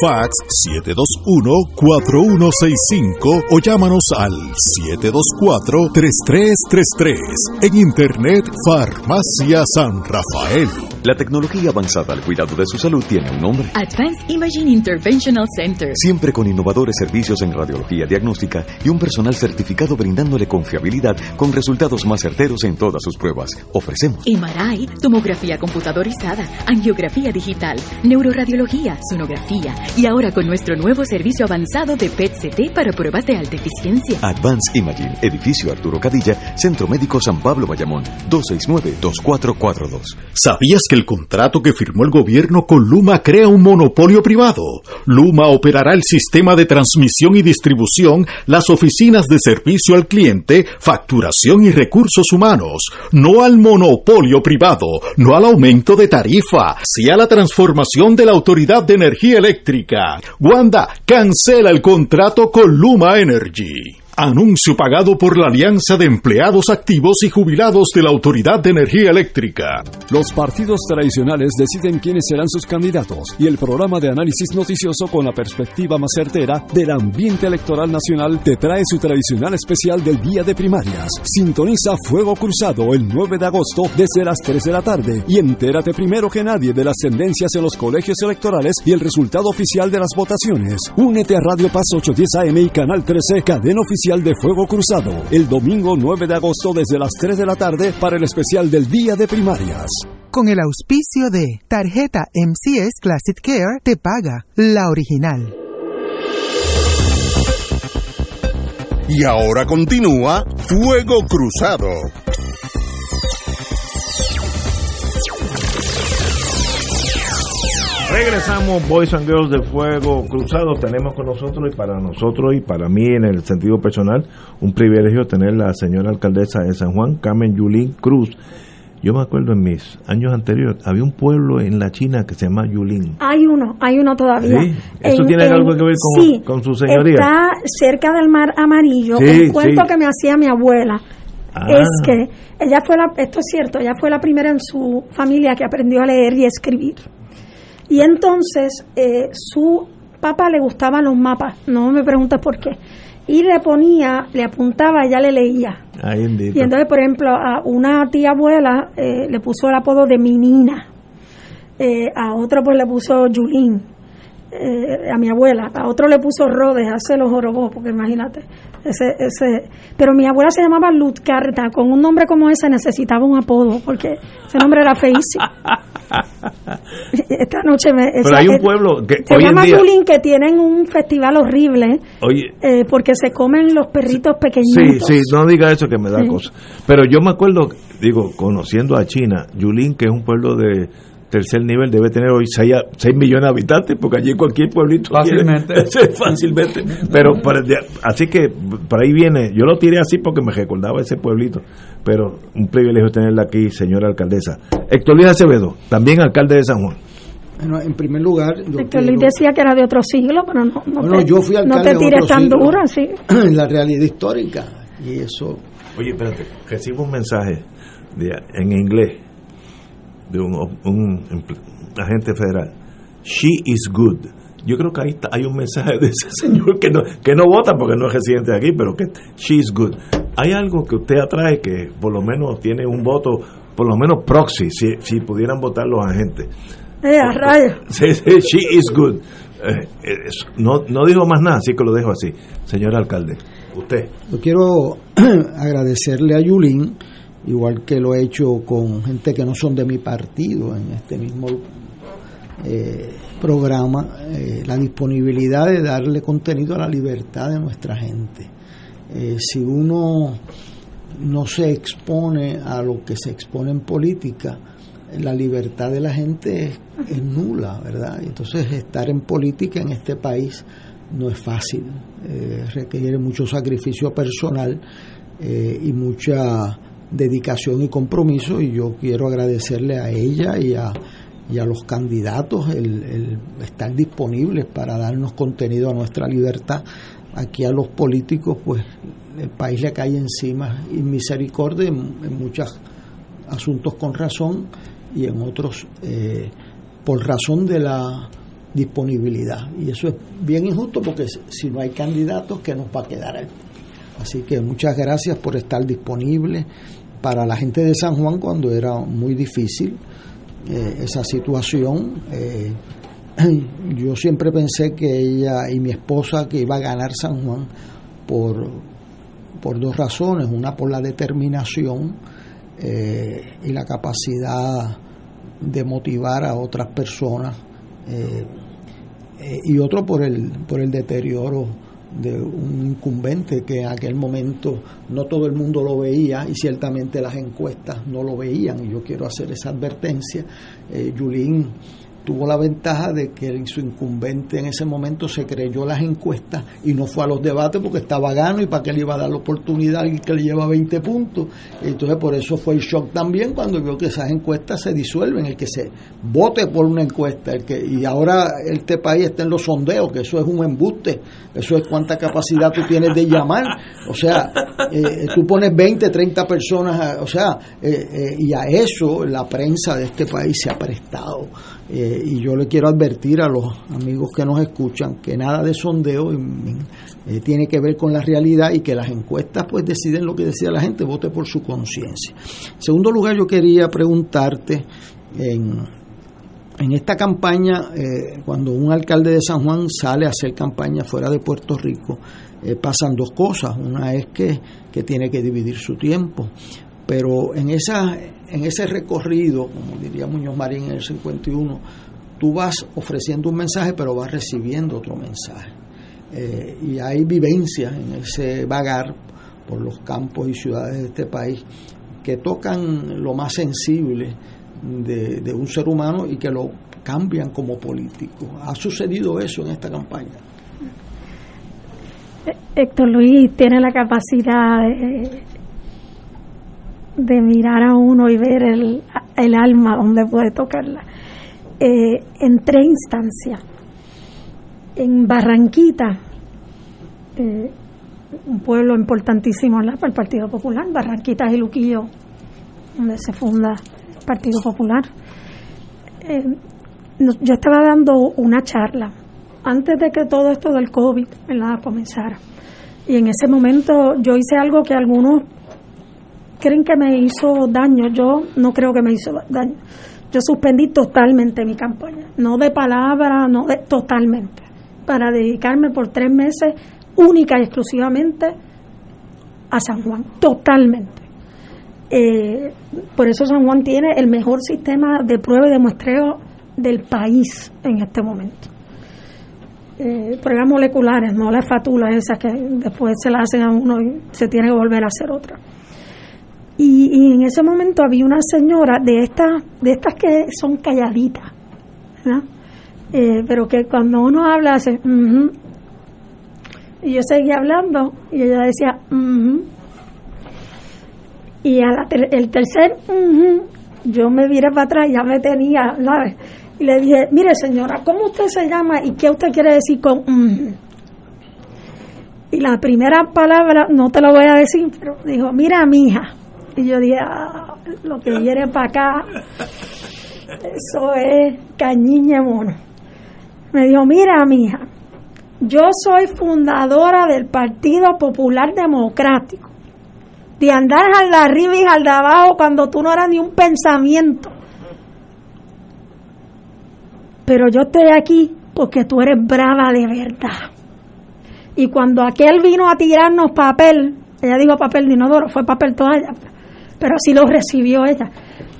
Fax 721-4165 o llámanos al 724-3333. En Internet, Farmacia San Rafael. La tecnología avanzada al cuidado de su salud tiene un nombre. Advanced Imaging Interventional Center. Siempre con innovadores servicios en radiología diagnóstica y un personal certificado brindándole confiabilidad con resultados más certeros en todas sus pruebas. Ofrecemos MRI, tomografía computadorizada, angiografía digital, neuroradiología, sonografía y ahora con nuestro nuevo servicio avanzado de PET-CT para pruebas de alta eficiencia. Advanced Imaging, edificio Arturo Cadilla, Centro Médico San Pablo Bayamón, 269-2442. ¿Sabías que el contrato que firmó el gobierno con Luma crea un monopolio privado? Luma operará el sistema de transmisión y distribución, las oficinas de servicio al cliente, facturación y recursos humanos, no al monopolio privado, no al aumento de tarifa, sí a la transformación de la Autoridad de Energía Eléctrica. Wanda, cancela el contrato con Luma Energy. Anuncio pagado por la Alianza de Empleados Activos y Jubilados de la Autoridad de Energía Eléctrica. Los partidos tradicionales deciden quiénes serán sus candidatos y el programa de análisis noticioso con la perspectiva más certera del ambiente electoral nacional te trae su tradicional especial del día de primarias. Sintoniza Fuego Cruzado el 9 de agosto desde las 3 de la tarde y entérate primero que nadie de las tendencias en los colegios electorales y el resultado oficial de las votaciones. Únete a Radio Paz 810 AM y Canal 13, cadena oficial de Fuego Cruzado, el domingo 9 de agosto desde las 3 de la tarde para el especial del Día de Primarias. Con el auspicio de Tarjeta MCS Classic Care te paga la original. Y ahora continúa Fuego Cruzado. Regresamos, Boys and Girls de Fuego Cruzado. Tenemos con nosotros y para nosotros y para mí en el sentido personal un privilegio tener la señora alcaldesa de San Juan, Carmen Yulín Cruz. Yo me acuerdo en mis años anteriores, había un pueblo en la China que se llama Yulín. Hay uno, hay uno todavía. Sí, ¿Eso En- tiene en- algo que ver con, sí, con su señoría? Está cerca del mar amarillo. Sí, el cuento que me hacía mi abuela Ah. es que ella fue la, esto es cierto, ella fue la primera en su familia que aprendió a leer y escribir. Y entonces eh, su papá le gustaban los mapas, no me preguntes por qué. Y le ponía, le apuntaba, ella le leía. Ay, bendito. Y entonces, por ejemplo, a una tía abuela eh, le puso el apodo de Minina. Eh, a otro pues le puso Yulín. Eh, a mi abuela. A otro le puso Rodes, hace los jorobos, porque imagínate. Ese, ese. Pero mi abuela se llamaba Luz Carta. Con un nombre como ese necesitaba un apodo, porque ese nombre era feísimo. Esta noche me. Pero esa- hay un pueblo que Se hoy en llama día... Que tienen un festival horrible. Oye, eh, porque se comen los perritos Sí, pequeñitos. sí, no diga eso que me da Sí. cosa. Pero yo me acuerdo, digo, conociendo a China, Yulín, que es un pueblo de tercer nivel, debe tener hoy 6, millones de habitantes, porque allí cualquier pueblito Fácilmente. Sí, fácilmente. Pero para- así que por ahí viene, yo lo tiré así porque me recordaba ese pueblito, pero un privilegio tenerla aquí, señora alcaldesa. Héctor Luis Acevedo, también alcalde de San Juan. Bueno, en primer lugar, yo Es que quiero- Luis decía que era de otro siglo, pero no, no, Bueno, te, yo fui no te tires tan siglo. duro así. en la realidad histórica y eso Oye, espérate, recibo un mensaje de, en inglés de un, un agente federal. She is good. Yo creo que ahí está- hay un mensaje de ese señor que no, que no vota porque no es residente de aquí, pero que she is good. Hay algo que usted atrae que por lo menos tiene un voto, por lo menos proxy, si, si pudieran votar los agentes. Eh, a rayos. Sí, sí, she is good. Eh, no, no digo más nada, así que lo dejo así. Señor alcalde, usted. Yo quiero agradecerle a Yulín, igual que lo he hecho con gente que no son de mi partido en este mismo eh, programa, eh, la disponibilidad de darle contenido a la libertad de nuestra gente. Eh, si uno no se expone a lo que se expone en política, la libertad de la gente es, es nula, ¿verdad? Entonces estar en política en este país no es fácil, requiere mucho sacrificio personal y mucha dedicación y compromiso y yo quiero agradecerle a ella y a, y a los candidatos el, estar disponibles para darnos contenido a nuestra libertad. Aquí a los políticos pues el país le cae encima y misericordia en, en muchos asuntos con razón y en otros eh, por razón de la disponibilidad. Y eso es bien injusto porque si no hay candidatos, ¿qué nos va a quedar ahí? Así que muchas gracias por estar disponible para la gente de San Juan cuando era muy difícil eh, esa situación. Eh, yo siempre pensé que ella y mi esposa que iba a ganar San Juan por, por dos razones. Una por la determinación eh, y la capacidad de motivar a otras personas y otro por el, por el deterioro de un incumbente que en aquel momento no todo el mundo lo veía y ciertamente las encuestas no lo veían y yo quiero hacer esa advertencia. Eh, Yulín tuvo la ventaja de que su incumbente en ese momento se creyó las encuestas y no fue a los debates porque estaba gano y para qué le iba a dar la oportunidad y que le lleva 20 puntos. Entonces por eso fue el shock también cuando vio que esas encuestas se disuelven, el que se vote por una encuesta, el que y ahora este país está en los sondeos, que eso es un embuste, eso es cuánta capacidad tú tienes de llamar, o sea, eh, tú pones 20, 30 personas, o sea, eh, eh, y a eso la prensa de este país se ha prestado eh, y yo le quiero advertir a los amigos que nos escuchan que nada de sondeo eh, tiene que ver con la realidad y que las encuestas pues deciden lo que decida la gente, vote por su conciencia. En segundo lugar, yo quería preguntarte en, en esta campaña, eh, cuando un alcalde de San Juan sale a hacer campaña fuera de Puerto Rico, pasan dos cosas. Una es que, que tiene que dividir su tiempo, pero en esa en ese recorrido, como diría Muñoz Marín en el 51, tú vas ofreciendo un mensaje, pero vas recibiendo otro mensaje. Eh, y hay vivencias en ese vagar por los campos y ciudades de este país que tocan lo más sensible de, de un ser humano y que lo cambian como político. ¿Ha sucedido eso en esta campaña? Héctor Luis tiene la capacidad de, de mirar a uno y ver el, el alma donde puede tocarla. Eh, en tres instancias. En Barranquita, eh, un pueblo importantísimo para el Partido Popular, Barranquita es donde se funda el Partido Popular. Eh, yo estaba dando una charla antes de que todo esto del COVID comenzara. Y en ese momento yo hice algo que algunos creen que me hizo daño. Yo no creo que me hizo daño. Yo suspendí totalmente mi campaña, no de palabra, no de totalmente, para dedicarme por tres meses única y exclusivamente a San Juan, totalmente. Eh, por eso San Juan tiene el mejor sistema de prueba y de muestreo del país en este momento. Eh, pruebas moleculares, no las fatulas esas que después se las hacen a uno y se tiene que volver a hacer otra. Y, en ese momento había una señora de estas, de estas que son calladitas, eh, pero que cuando uno habla hace, y yo seguía hablando y ella decía, y al el tercer, yo me viré para atrás, ya me tenía, ¿sabes? Y le dije, mire señora, ¿cómo usted se llama y qué usted quiere decir con Y la primera palabra, no te lo voy a decir, pero dijo, mira mi hija. Y yo dije, ah, lo que viene para acá, eso es cañiña mono. Me dijo, mira, mija, yo soy fundadora del Partido Popular Democrático. De andar al de arriba y al de abajo cuando tú no eras ni un pensamiento. Pero yo estoy aquí porque tú eres brava de verdad. Y cuando aquel vino a tirarnos papel, ella dijo papel de inodoro, fue papel toalla pero así lo recibió ella.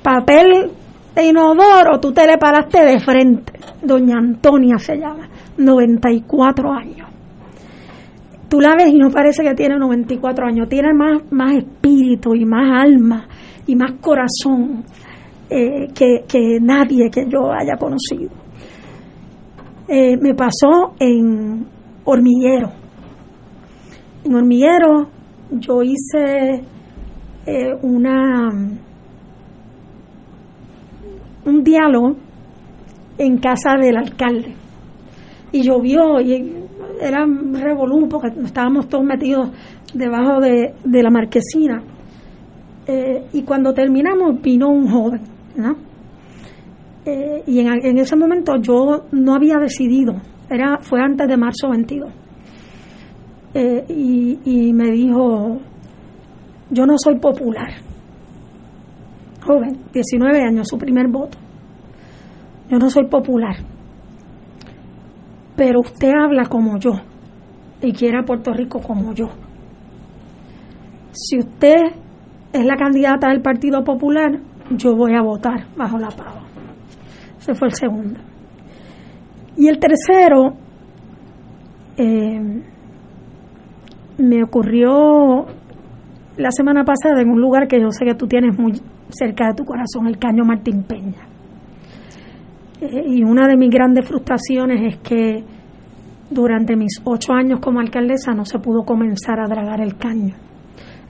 Papel de inodoro, tú te le paraste de frente. Doña Antonia se llama, 94 años. Tú la ves y no parece que tiene 94 años, tiene más, más espíritu y más alma y más corazón eh, que, nadie que yo haya conocido. Eh, me pasó en hormiguero. En hormiguero yo hice eh, una un diálogo en casa del alcalde. Y llovió y era un revolú porque estábamos todos metidos debajo de, la marquesina. Eh, y cuando terminamos vino un joven Eh, y en, en, ese momento yo no había decidido, era fue antes de marzo 22. Eh, y, y me dijo, yo no soy popular. Joven, 19 años, su primer voto. Yo no soy popular. Pero usted habla como yo y quiere a Puerto Rico como yo. Si usted es la candidata del Partido Popular, yo voy a votar bajo la pava. Ese fue el segundo. Y el tercero, eh, me ocurrió la semana pasada en un lugar que yo sé que tú tienes muy cerca de tu corazón, el Caño Martín Peña. Eh, y una de mis grandes frustraciones es que durante mis ocho años como alcaldesa no se pudo comenzar a dragar el caño.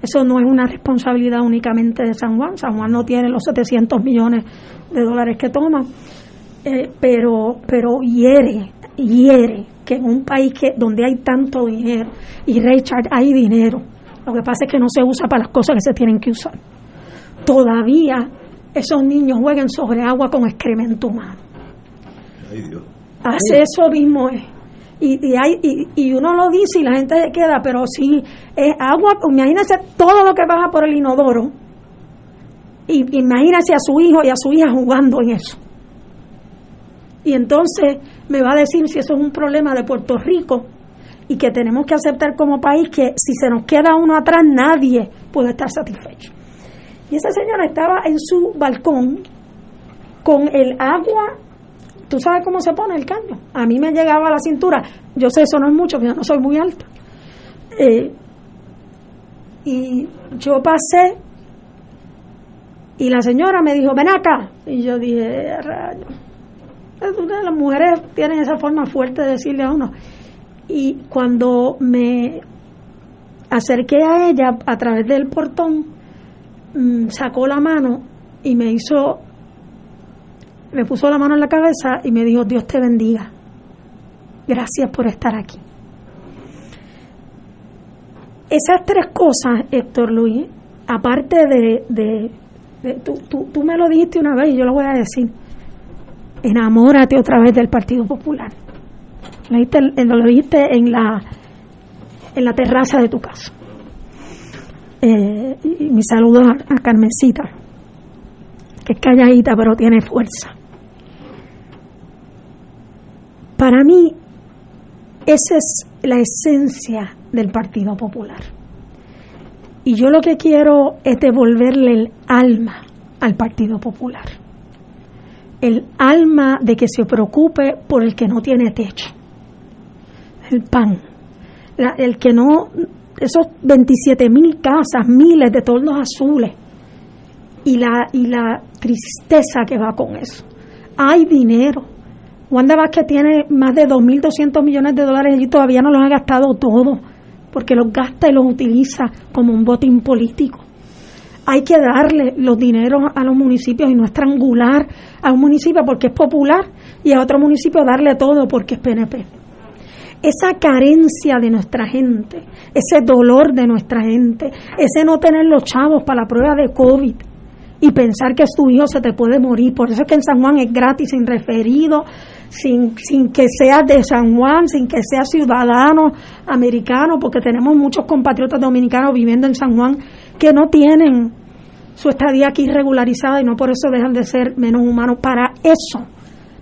Eso no es una responsabilidad únicamente de San Juan. San Juan no tiene los 700 millones de dólares que toma, eh, pero, pero hiere, hiere que en un país que donde hay tanto dinero y Richard hay dinero, lo que pasa es que no se usa para las cosas que se tienen que usar. Todavía esos niños juegan sobre agua con excremento humano. Hace eso mismo es. Y, y, hay, y, y, uno lo dice y la gente se queda, pero si es agua, imagínese todo lo que baja por el inodoro. Y imagínese a su hijo y a su hija jugando en eso. Y entonces me va a decir si eso es un problema de Puerto Rico y que tenemos que aceptar como país que si se nos queda uno atrás nadie puede estar satisfecho. Y esa señora estaba en su balcón con el agua, tú sabes cómo se pone el caño. A mí me llegaba a la cintura, yo sé eso no es mucho, yo no soy muy alta. Eh, y yo pasé y la señora me dijo, ven acá. Y yo dije, rayo. Las mujeres tienen esa forma fuerte de decirle a uno, y cuando me acerqué a ella a través del portón, mm, sacó la mano y me hizo, me puso la mano en la cabeza y me dijo, Dios te bendiga. Gracias por estar aquí. Esas tres cosas, Héctor Luis, aparte de, de, tú, tú, tú me lo dijiste una vez y yo lo voy a decir, enamórate otra vez del Partido Popular lo viste, lo viste en la, terraza de tu casa. Eh, y mi saludo a, a Carmencita, que es calladita pero tiene fuerza. Para mí, esa es la esencia del Partido Popular. Y yo lo que quiero es devolverle el alma al Partido Popular. El alma de que se preocupe por el que no tiene techo el pan. el que no, esos 27 mil casas, miles de tornos azules y la, y la tristeza que va con eso. Hay dinero. Wanda Vázquez tiene más de 2.200 millones de dólares y todavía no los ha gastado todos, porque los gasta y los utiliza como un botín político. Hay que darle los dineros a los municipios y no estrangular a un municipio porque es popular y a otro municipio darle todo porque es PNP esa carencia de nuestra gente, ese dolor de nuestra gente, ese no tener los chavos para la prueba de COVID y pensar que tu hijo se te puede morir. Por eso es que en San Juan es gratis, sin referido, sin, sin que seas de San Juan, sin que seas ciudadano americano, porque tenemos muchos compatriotas dominicanos viviendo en San Juan que no tienen su estadía aquí regularizada y no por eso dejan de ser menos humanos. Para eso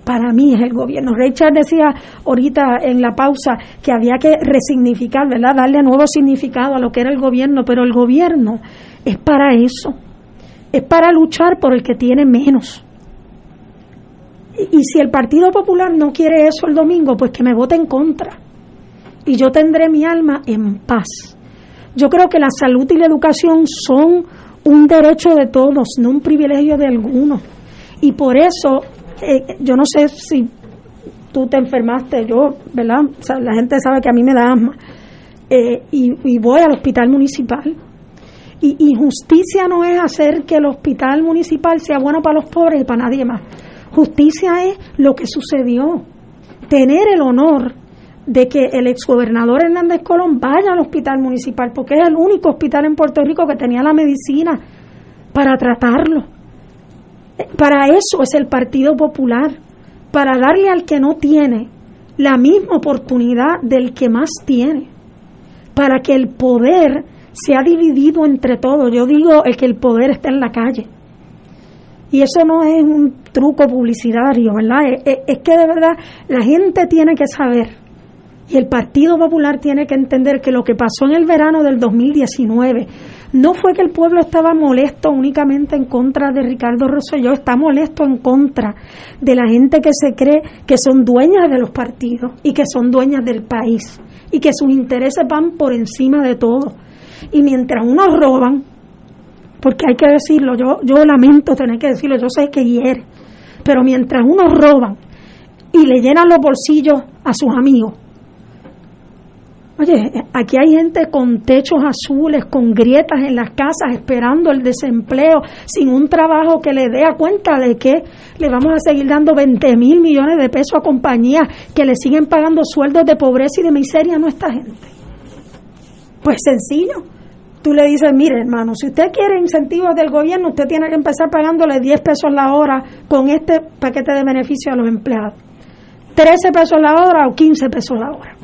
para mí es el gobierno. Richard decía ahorita en la pausa que había que resignificar, ¿verdad? Darle nuevo significado a lo que era el gobierno, pero el gobierno es para eso. Es para luchar por el que tiene menos. Y, y si el Partido Popular no quiere eso el domingo, pues que me vote en contra. Y yo tendré mi alma en paz. Yo creo que la salud y la educación son un derecho de todos, no un privilegio de algunos. Y por eso eh, yo no sé si tú te enfermaste, yo, ¿verdad? la gente sabe que a mí me da asma. Eh, y, voy al hospital municipal. Y, y, justicia no es hacer que el hospital municipal sea bueno para los pobres y para nadie más. Justicia es lo que sucedió. Tener el honor de que el exgobernador Hernández Colón vaya al hospital municipal, porque es el único hospital en Puerto Rico que tenía la medicina para tratarlo Para eso es el Partido Popular, para darle al que no tiene la misma oportunidad del que más tiene, para que el poder sea dividido entre todos. Yo digo el que el poder está en la calle. Y eso no es un truco publicitario, ¿verdad? Es, es que de verdad la gente tiene que saber y el Partido Popular tiene que entender que lo que pasó en el verano del 2019 no fue que el pueblo estaba molesto únicamente en contra de Ricardo Rosselló, está molesto en contra de la gente que se cree que son dueñas de los partidos y que son dueñas del país y que sus intereses van por encima de todo. Y mientras unos roban, porque hay que decirlo, yo, yo lamento tener que decirlo, yo sé que hiere, pero mientras unos roban y le llenan los bolsillos a sus amigos, Oye, aquí hay gente con techos azules, con grietas en las casas, esperando el desempleo, sin un trabajo que le dé a cuenta de que le vamos a seguir dando 20 mil millones de pesos a compañías que le siguen pagando sueldos de pobreza y de miseria a nuestra gente. Pues sencillo. Tú le dices, mire hermano, si usted quiere incentivos del gobierno, usted tiene que empezar pagándole 10 pesos la hora con este paquete de beneficios a los empleados. 13 pesos la hora o 15 pesos la hora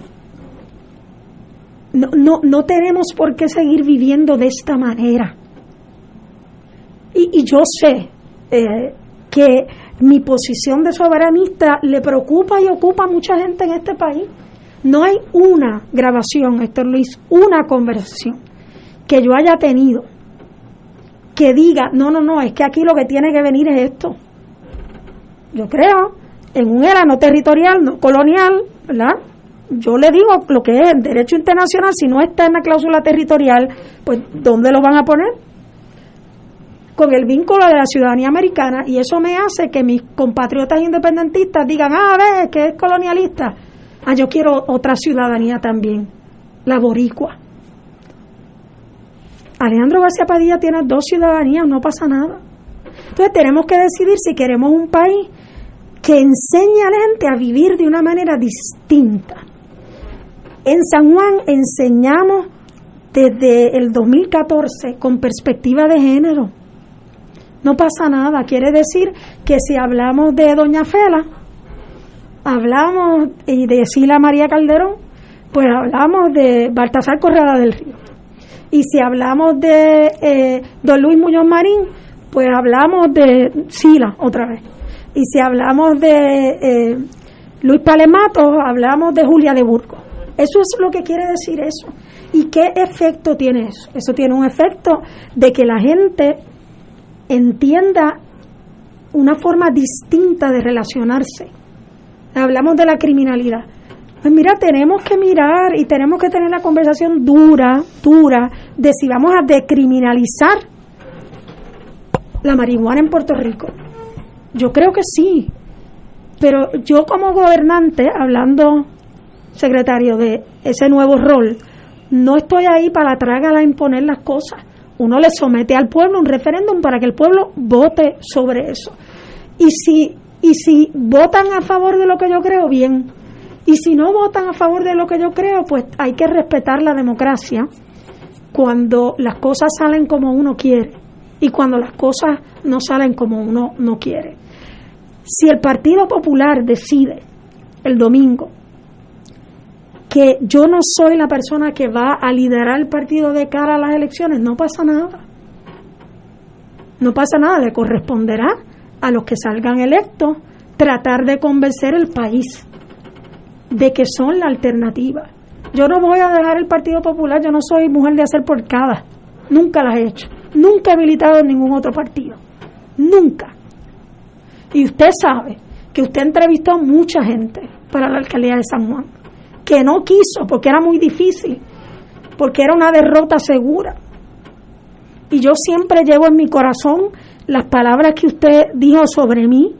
no, no, no tenemos por qué seguir viviendo de esta manera. Y, yo sé eh, que mi posición de soberanista le preocupa y ocupa a mucha gente en este país. No hay una grabación, Héctor Luis, una conversación que yo haya tenido que diga, no, no, no, es que aquí lo que tiene que venir es esto. Yo creo en un era no territorial, no colonial, ¿verdad? Yo le digo lo que es el derecho internacional, si no está en la cláusula territorial, pues ¿dónde lo van a poner? Con el vínculo de la ciudadanía americana y eso me hace que mis compatriotas independentistas digan, ah, a ver, que es colonialista. Ah, yo quiero otra ciudadanía también, la boricua. Alejandro García Padilla tiene dos ciudadanías, no pasa nada. Entonces tenemos que decidir si queremos un país que enseñe a la gente a vivir de una manera distinta en San Juan enseñamos desde el 2014 con perspectiva de género. No pasa nada, quiere decir que si hablamos de Doña Fela, hablamos y de Sila María Calderón, pues hablamos de Baltasar Corrada del Río. Y si hablamos de eh, Don Luis Muñoz Marín, pues hablamos de Sila otra vez. Y si hablamos de eh, Luis Palemato, hablamos de Julia de Burgos. Eso es lo que quiere decir eso. ¿Y qué efecto tiene eso? Eso tiene un efecto de que la gente entienda una forma distinta de relacionarse. Hablamos de la criminalidad. Pues mira, tenemos que mirar y tenemos que tener la conversación dura, dura, de si vamos a decriminalizar la marihuana en Puerto Rico. Yo creo que sí, pero yo como gobernante, hablando secretario, de ese nuevo rol, no estoy ahí para trágala imponer las cosas. Uno le somete al pueblo un referéndum para que el pueblo vote sobre eso. Y si, y si votan a favor de lo que yo creo, bien. Y si no votan a favor de lo que yo creo, pues hay que respetar la democracia cuando las cosas salen como uno quiere y cuando las cosas no salen como uno no quiere. Si el Partido Popular decide el domingo que yo no soy la persona que va a liderar el partido de cara a las elecciones, no pasa nada. No pasa nada, le corresponderá a los que salgan electos tratar de convencer el país de que son la alternativa. Yo no voy a dejar el Partido Popular, yo no soy mujer de hacer por cada, nunca la he hecho, nunca he militado en ningún otro partido, nunca. Y usted sabe que usted entrevistó a mucha gente para la alcaldía de San Juan que no quiso porque era muy difícil, porque era una derrota segura. Y yo siempre llevo en mi corazón las palabras que usted dijo sobre mí,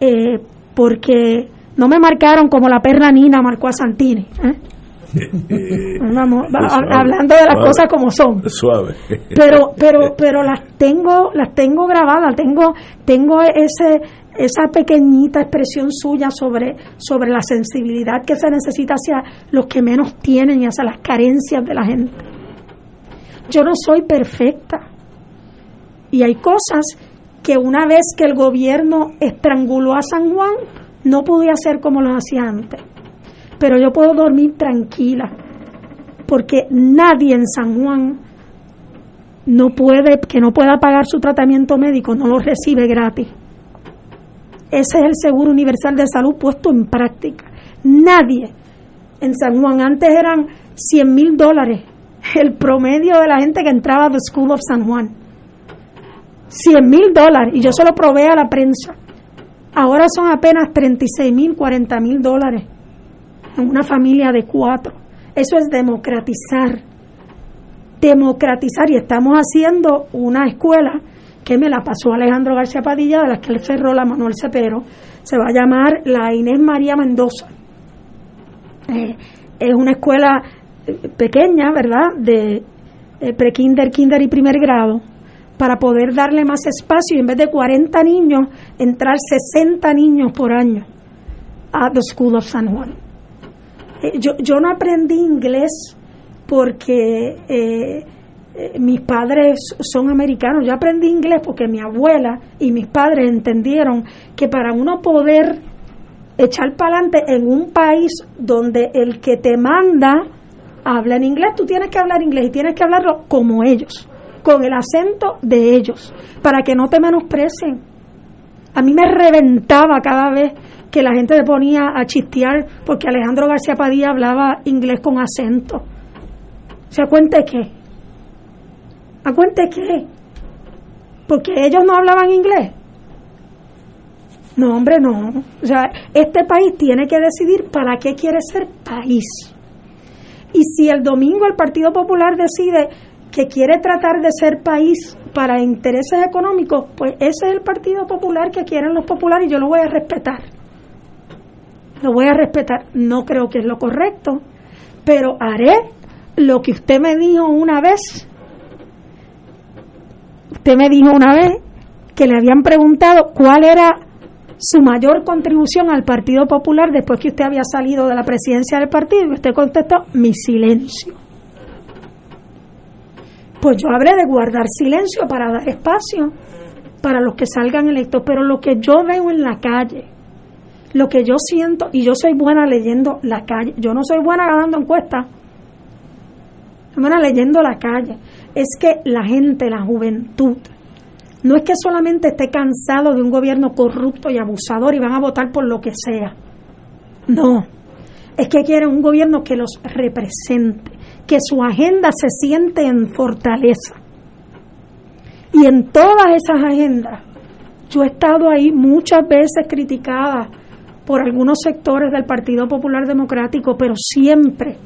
eh, porque no me marcaron como la perra Nina marcó a Santini. ¿eh? Vamos, hablando de las cosas como son. Suave. Pero, pero, pero las tengo, las tengo grabadas, tengo, tengo ese, esa pequeñita expresión suya sobre, sobre la sensibilidad que se necesita hacia los que menos tienen y hacia las carencias de la gente. Yo no soy perfecta. Y hay cosas que una vez que el gobierno estranguló a San Juan, no podía hacer como lo hacía antes. Pero yo puedo dormir tranquila, porque nadie en San Juan no puede, que no pueda pagar su tratamiento médico, no lo recibe gratis. Ese es el seguro universal de salud puesto en práctica. Nadie en San Juan, antes eran 100 mil dólares el promedio de la gente que entraba a The School of San Juan. 100 mil dólares, y yo se lo probé a la prensa. Ahora son apenas 36 mil, 40 mil dólares en una familia de cuatro. Eso es democratizar. Democratizar. Y estamos haciendo una escuela que me la pasó Alejandro García Padilla, de la que él cerró la Manuel Cepero. Se va a llamar la Inés María Mendoza. Eh, es una escuela eh, pequeña, ¿verdad? De eh, pre-kinder, kinder y primer grado para poder darle más espacio y en vez de 40 niños, entrar 60 niños por año a The School of San Juan. Eh, yo, yo no aprendí inglés porque eh, mis padres son americanos, yo aprendí inglés porque mi abuela y mis padres entendieron que para uno poder echar para adelante en un país donde el que te manda habla en inglés, tú tienes que hablar inglés y tienes que hablarlo como ellos con el acento de ellos, para que no te menosprecien. A mí me reventaba cada vez que la gente se ponía a chistear porque Alejandro García Padilla hablaba inglés con acento. ¿Se cuente qué? ¿A cuente qué? Porque ellos no hablaban inglés. No, hombre, no. O sea, este país tiene que decidir para qué quiere ser país. Y si el domingo el Partido Popular decide que quiere tratar de ser país para intereses económicos, pues ese es el Partido Popular que quieren los populares y yo lo voy a respetar. Lo voy a respetar. No creo que es lo correcto, pero haré lo que usted me dijo una vez. Usted me dijo una vez que le habían preguntado cuál era su mayor contribución al Partido Popular después que usted había salido de la presidencia del partido y usted contestó mi silencio pues yo habré de guardar silencio para dar espacio para los que salgan electos. Pero lo que yo veo en la calle, lo que yo siento, y yo soy buena leyendo la calle, yo no soy buena dando encuestas, buena leyendo la calle, es que la gente, la juventud, no es que solamente esté cansado de un gobierno corrupto y abusador y van a votar por lo que sea. No, es que quieren un gobierno que los represente, que su agenda se siente en fortaleza. Y en todas esas agendas, yo he estado ahí muchas veces criticada por algunos sectores del Partido Popular Democrático, pero siempre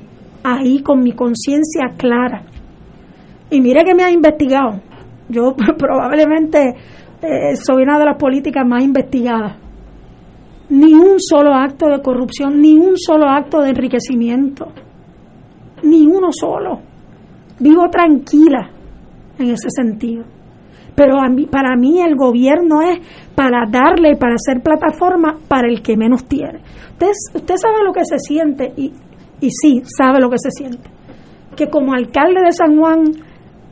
ahí con mi conciencia clara. Y mire que me ha investigado. Yo probablemente eh, soy una de las políticas más investigadas. Ni un solo acto de corrupción, ni un solo acto de enriquecimiento ni uno solo. Vivo tranquila en ese sentido. Pero para mí el gobierno es para darle, para hacer plataforma para el que menos tiene. Usted, usted sabe lo que se siente y, y sí, sabe lo que se siente. Que como alcalde de San Juan,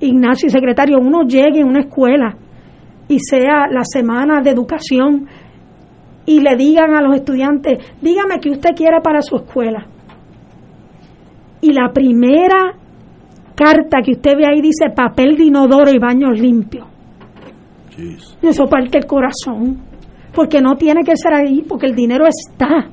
Ignacio y secretario, uno llegue a una escuela y sea la semana de educación y le digan a los estudiantes, dígame que usted quiera para su escuela y la primera carta que usted ve ahí dice papel de inodoro y baños limpios. Eso parte el corazón, porque no tiene que ser ahí, porque el dinero está.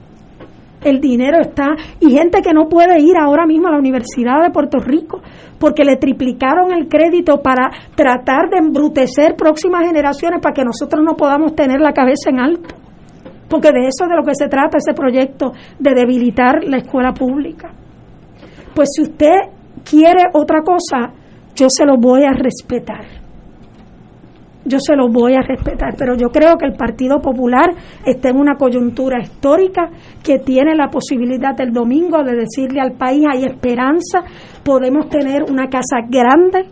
El dinero está. Y gente que no puede ir ahora mismo a la Universidad de Puerto Rico porque le triplicaron el crédito para tratar de embrutecer próximas generaciones para que nosotros no podamos tener la cabeza en alto. Porque de eso es de lo que se trata ese proyecto, de debilitar la escuela pública. Pues si usted quiere otra cosa, yo se lo voy a respetar. Yo se lo voy a respetar, pero yo creo que el Partido Popular está en una coyuntura histórica que tiene la posibilidad el domingo de decirle al país hay esperanza, podemos tener una casa grande,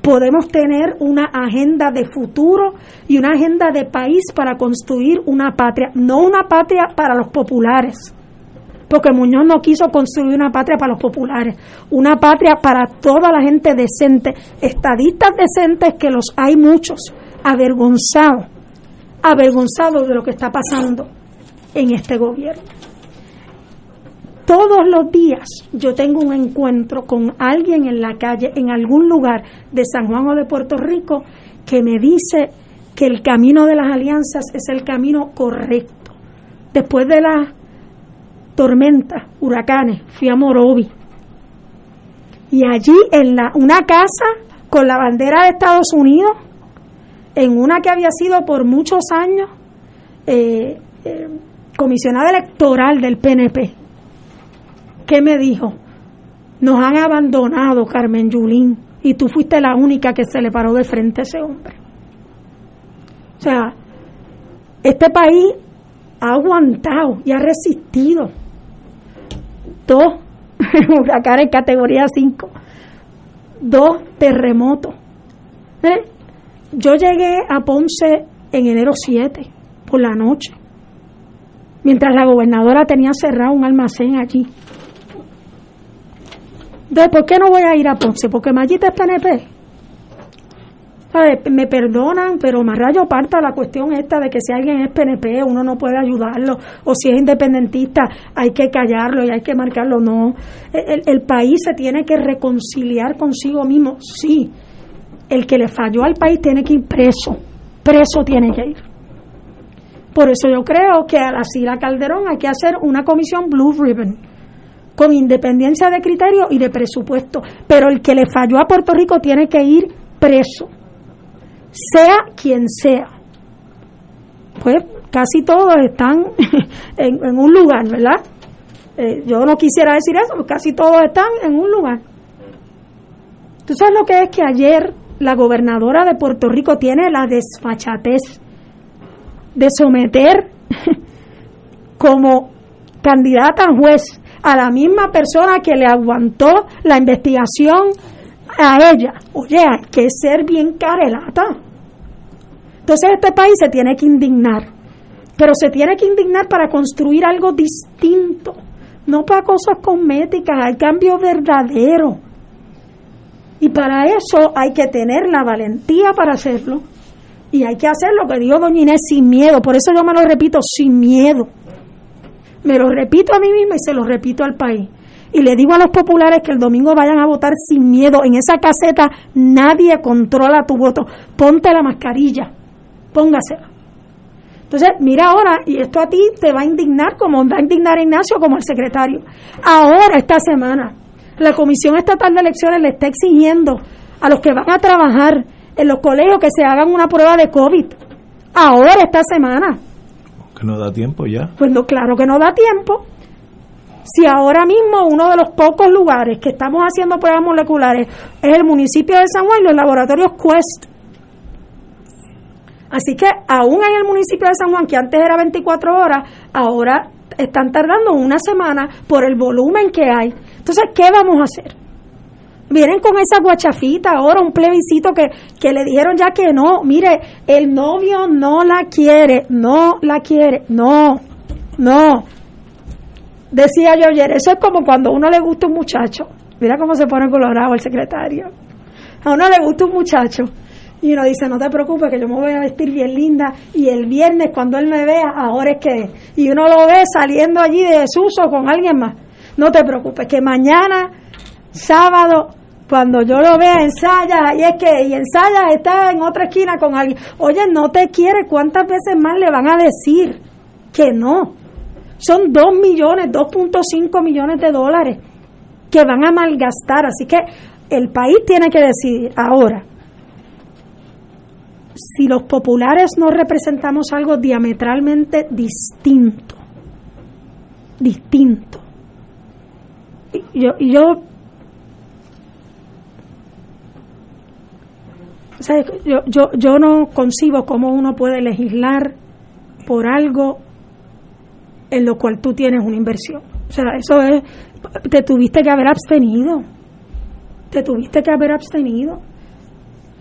podemos tener una agenda de futuro y una agenda de país para construir una patria, no una patria para los populares, porque Muñoz no quiso construir una patria para los populares, una patria para toda la gente decente, estadistas decentes que los hay muchos avergonzado, avergonzado de lo que está pasando en este gobierno. Todos los días yo tengo un encuentro con alguien en la calle, en algún lugar de San Juan o de Puerto Rico, que me dice que el camino de las alianzas es el camino correcto. Después de las tormentas, huracanes, fui a Morovi. Y allí en la, una casa con la bandera de Estados Unidos, en una que había sido por muchos años eh, eh, comisionada electoral del PNP, ¿qué me dijo? Nos han abandonado, Carmen Yulín, y tú fuiste la única que se le paró de frente a ese hombre. O sea, este país ha aguantado y ha resistido dos huracanes categoría 5, dos terremotos. Yo llegué a Ponce en enero 7, por la noche, mientras la gobernadora tenía cerrado un almacén allí. Entonces, ¿por qué no voy a ir a Ponce? Porque Mayita es PNP. Me perdonan, pero más rayo parta la cuestión esta de que si alguien es PNP uno no puede ayudarlo, o si es independentista hay que callarlo y hay que marcarlo. No, el, el país se tiene que reconciliar consigo mismo. Sí, el que le falló al país tiene que ir preso, preso tiene que ir. Por eso yo creo que a la Sila Calderón hay que hacer una comisión Blue Ribbon con independencia de criterio y de presupuesto. Pero el que le falló a Puerto Rico tiene que ir preso, sea quien sea. Pues casi todos están en, un lugar, ¿verdad? Eh, yo no quisiera decir eso, pero casi todos están en un lugar. ¿Tú sabes lo que es que ayer la gobernadora de Puerto Rico tiene la desfachatez de someter como candidata a juez a la misma persona que le aguantó la investigación a ella. Oye, hay que ser bien carelata. Entonces este país se tiene que indignar, pero se tiene que indignar para construir algo distinto, no para cosas cosméticas, hay cambio verdadero. Y para eso hay que tener la valentía para hacerlo. Y hay que hacer lo que dijo Doña Inés sin miedo. Por eso yo me lo repito, sin miedo. Me lo repito a mí misma y se lo repito al país. Y le digo a los populares que el domingo vayan a votar sin miedo. En esa caseta nadie controla tu voto. Ponte la mascarilla. Póngasela. Entonces, mira ahora, y esto a ti te va a indignar como va a indignar a Ignacio como el secretario. Ahora, esta semana, la Comisión Estatal de Elecciones le está exigiendo a los que van a trabajar en los colegios que se hagan una prueba de COVID. Ahora, esta semana. Que no da tiempo ya. Pues no, claro que no da tiempo. Si ahora mismo uno de los pocos lugares que estamos haciendo pruebas moleculares es el municipio de San Juan y los laboratorios Quest. Así que aún en el municipio de San Juan, que antes era 24 horas, ahora están tardando una semana por el volumen que hay. Entonces, ¿qué vamos a hacer? Vienen con esa guachafita ahora, un plebiscito que, que le dijeron ya que no. Mire, el novio no la quiere, no la quiere, no, no. Decía yo ayer, eso es como cuando a uno le gusta un muchacho. Mira cómo se pone colorado el secretario. A uno le gusta un muchacho. Y uno dice, no te preocupes, que yo me voy a vestir bien linda. Y el viernes, cuando él me vea, ahora es que. Y uno lo ve saliendo allí de Suso con alguien más. No te preocupes, que mañana, sábado, cuando yo lo vea, ensaya, y es que, y ensaya, está en otra esquina con alguien. Oye, no te quiere, ¿cuántas veces más le van a decir que no? Son 2 millones, 2.5 millones de dólares que van a malgastar. Así que el país tiene que decidir ahora si los populares no representamos algo diametralmente distinto. Distinto. Y yo, y yo yo, yo, yo no concibo cómo uno puede legislar por algo en lo cual tú tienes una inversión. O sea, eso es, te tuviste que haber abstenido. Te tuviste que haber abstenido.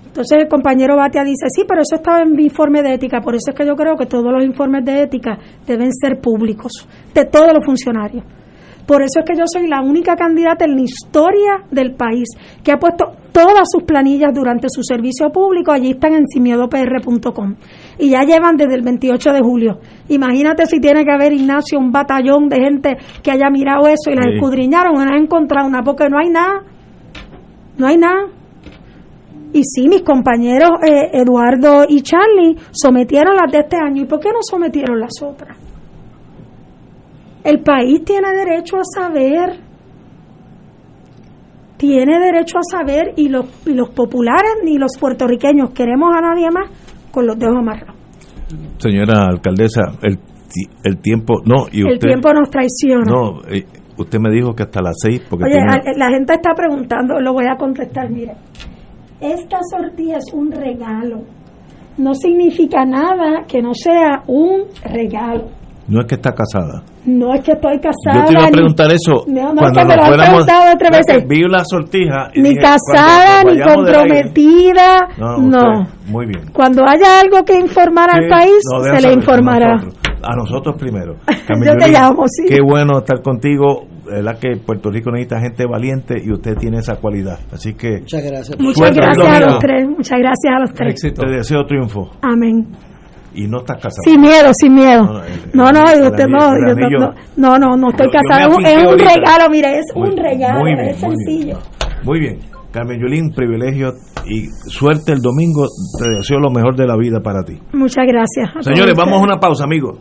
Entonces el compañero Batia dice, sí, pero eso estaba en mi informe de ética. Por eso es que yo creo que todos los informes de ética deben ser públicos, de todos los funcionarios. Por eso es que yo soy la única candidata en la historia del país que ha puesto todas sus planillas durante su servicio público. Allí están en simiedopr.com. Y ya llevan desde el 28 de julio. Imagínate si tiene que haber, Ignacio, un batallón de gente que haya mirado eso y las escudriñaron y no han encontrado una, porque no hay nada. No hay nada. Y sí, mis compañeros eh, Eduardo y Charlie sometieron las de este año. ¿Y por qué no sometieron las otras? El país tiene derecho a saber. Tiene derecho a saber y los, y los populares ni los puertorriqueños queremos a nadie más con los dedos amarrados. Señora alcaldesa, el, el tiempo, no, y el tiempo nos traiciona. No, eh, usted me dijo que hasta las seis. Porque Oye, la gente está preguntando, lo voy a contestar, mire. Esta sortija es un regalo. No significa nada que no sea un regalo. No es que está casada. No es que estoy casada. Yo te iba a preguntar eso. No, no cuando es que me lo has preguntado otra vez. Vi la sortija. Y ni dije, casada, ni comprometida. no, no. Muy bien. Cuando haya algo que informar al país, se le informará. A nosotros primero. Yo te llamo, sí. Qué bueno estar contigo verdad que Puerto Rico necesita gente valiente y usted tiene esa cualidad. Así que muchas gracias. Muchas gracias a los tres. Muchas gracias a los tres. Éxito. Te deseo triunfo. Amén. Y no estás casado. Sin miedo, sin miedo. No, no, usted no, no, no, no, estoy casada. Es un regalo, mire, es un regalo, muy bien, es sencillo. Muy bien. Carmen Yulín, privilegio y suerte el domingo. Te deseo lo mejor de la vida para ti. Muchas gracias. Señores, vamos a una pausa, amigos.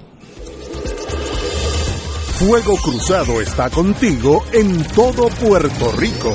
Fuego Cruzado está contigo en todo Puerto Rico.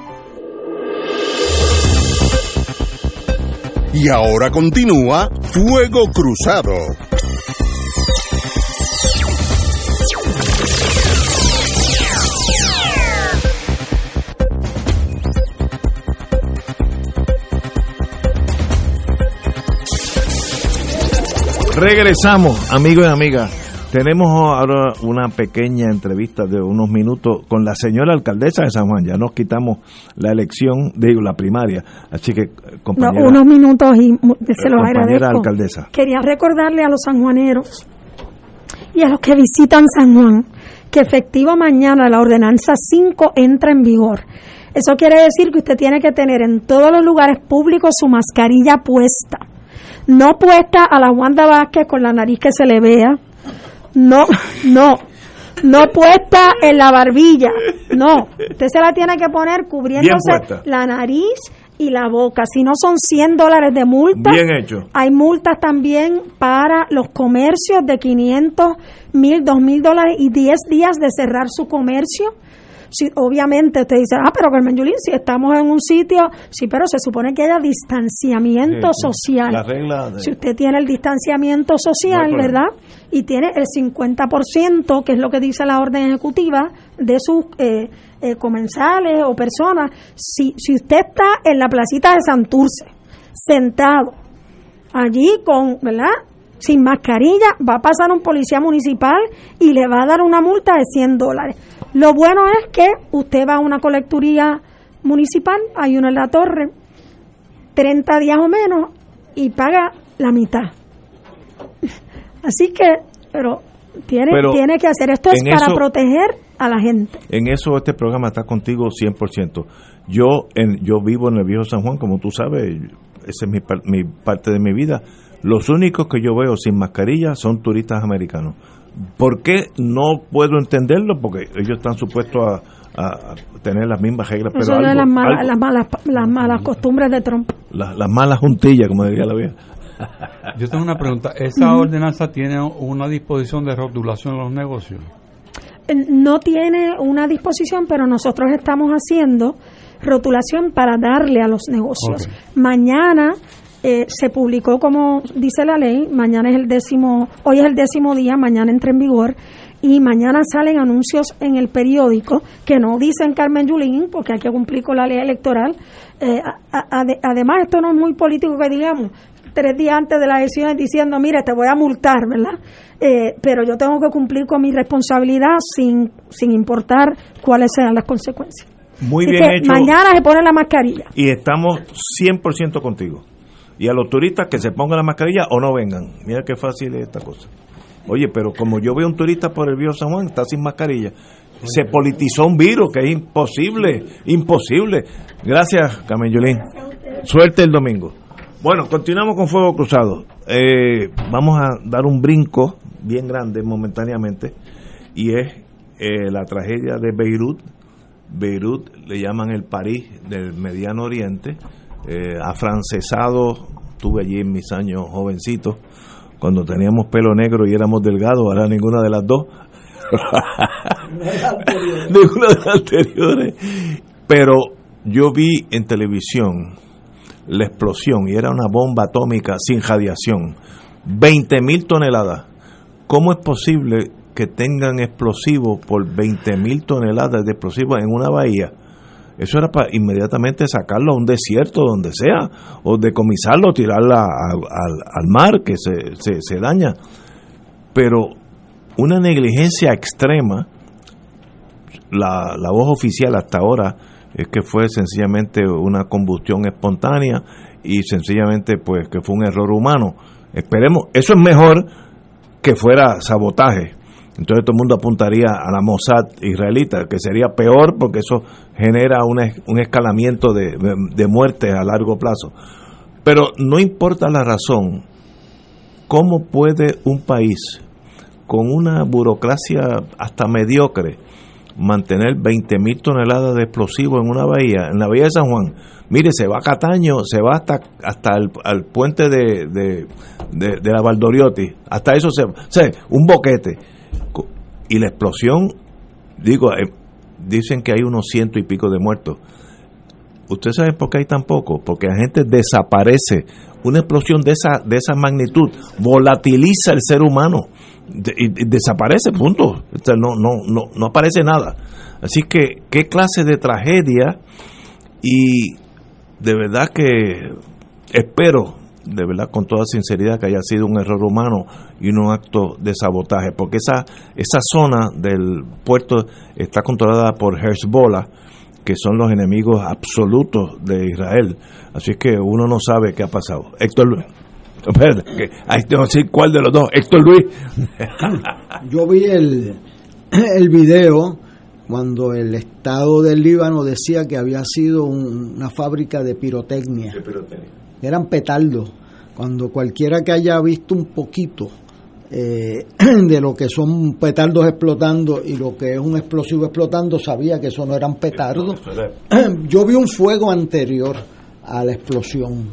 Y ahora continúa Fuego Cruzado. Regresamos, amigos y amigas. Tenemos ahora una pequeña entrevista de unos minutos con la señora alcaldesa de San Juan. Ya nos quitamos la elección, digo, la primaria. Así que, compañera. unos minutos y se los agradezco. alcaldesa. Quería recordarle a los sanjuaneros y a los que visitan San Juan que efectivo mañana la ordenanza 5 entra en vigor. Eso quiere decir que usted tiene que tener en todos los lugares públicos su mascarilla puesta. No puesta a la Wanda Vázquez con la nariz que se le vea. No, no. No puesta en la barbilla. No. Usted se la tiene que poner cubriéndose la nariz y la boca. Si no son 100 dólares de multa. Bien hecho. Hay multas también para los comercios de 500, 1000, 2000 dólares y 10 días de cerrar su comercio si, obviamente usted dice, ah, pero Carmen Yulín, si estamos en un sitio, sí, pero se supone que haya distanciamiento social. Si usted tiene el distanciamiento social, ¿verdad? Y tiene el 50%, que es lo que dice la orden ejecutiva, de sus eh, eh, comensales o personas, si, si usted está en la placita de Santurce, sentado allí con, ¿verdad? Sin mascarilla, va a pasar un policía municipal y le va a dar una multa de 100 dólares. Lo bueno es que usted va a una colecturía municipal, hay una en la torre, 30 días o menos, y paga la mitad. Así que, pero tiene, tiene que hacer esto es para proteger a la gente. En eso este programa está contigo 100%. Yo en, yo vivo en el viejo San Juan, como tú sabes, esa es mi, mi parte de mi vida. Los únicos que yo veo sin mascarilla son turistas americanos. ¿Por qué no puedo entenderlo? Porque ellos están supuestos a, tener las mismas reglas. Eso pero las, malas, las, malas, las malas costumbres de Trump. Las, malas juntillas, como diría la vieja. Yo tengo una pregunta. ¿Esa ordenanza tiene una disposición de rotulación en los negocios? Eh, no tiene una disposición, pero nosotros estamos haciendo rotulación para darle a los negocios. Mañana eh, se publicó como dice la ley, mañana es el décimo, hoy es el décimo día, mañana entra en vigor y mañana salen anuncios en el periódico que no dicen Carmen Yulín porque hay que cumplir con la ley electoral. Eh, además, esto no es muy político que digamos, tres días antes de las elecciones diciendo, mire, te voy a multar, ¿verdad? Eh, pero yo tengo que cumplir con mi responsabilidad sin, sin importar cuáles sean las consecuencias. Muy bien hecho. Mañana se pone la mascarilla. Y estamos 100% contigo y a los turistas que se pongan la mascarilla o no vengan. Mira qué fácil es esta cosa. Oye, pero como yo veo un turista por el Bío San Juan, está sin mascarilla. Se politizó un virus que es imposible, imposible. Gracias, Camellolín. Suerte el domingo. Bueno, continuamos con Fuego Cruzado. Eh, vamos a dar un brinco bien grande momentáneamente y es eh, la tragedia de Beirut. Beirut le llaman el París del Mediano Oriente eh, afrancesado, tuve allí en mis años jovencitos, cuando teníamos pelo negro y éramos delgados, ahora ninguna de las dos. ninguna de las anteriores. Pero yo vi en televisión la explosión y era una bomba atómica sin radiación. 20 mil toneladas. ¿Cómo es posible que tengan explosivos por 20 mil toneladas de explosivos en una bahía? Eso era para inmediatamente sacarlo a un desierto, donde sea, o decomisarlo, tirarla al, mar, que se, se, daña. Pero una negligencia extrema, la, la voz oficial hasta ahora es que fue sencillamente una combustión espontánea y sencillamente pues que fue un error humano. Esperemos, eso es mejor que fuera sabotaje entonces todo el mundo apuntaría a la Mossad israelita, que sería peor porque eso genera un escalamiento de, de a largo plazo. Pero no importa la razón, ¿cómo puede un país con una burocracia hasta mediocre mantener 20 mil toneladas de explosivos en una bahía, en la bahía de San Juan? Mire, se va a Cataño, se va hasta, hasta el puente de, de, la Valdoriotti, hasta eso se... O sea, un boquete y la explosión, digo, eh, dicen que hay unos ciento y pico de muertos. ¿Usted sabe por qué hay tan poco? Porque la gente desaparece. Una explosión de esa, de esa magnitud volatiliza el ser humano y, desaparece, punto. no, no, no, no aparece nada. Así que, ¿qué clase de tragedia? Y de verdad que espero de verdad con toda sinceridad que haya sido un error humano y no un acto de sabotaje, porque esa, esa zona del puerto está controlada por Hezbollah, que son los enemigos absolutos de Israel. Así que uno no sabe qué ha pasado. Héctor Luis. Ahí tengo que decir cuál de los dos. Héctor Luis. Yo vi el, el video cuando el Estado del Líbano decía que había sido un- una fábrica de pirotecnia. Eran petardos. Cuando cualquiera que haya visto un poquito eh, de lo que son petardos explotando y lo que es un explosivo explotando, sabía que eso no eran petardos. Yo vi un fuego anterior a la explosión.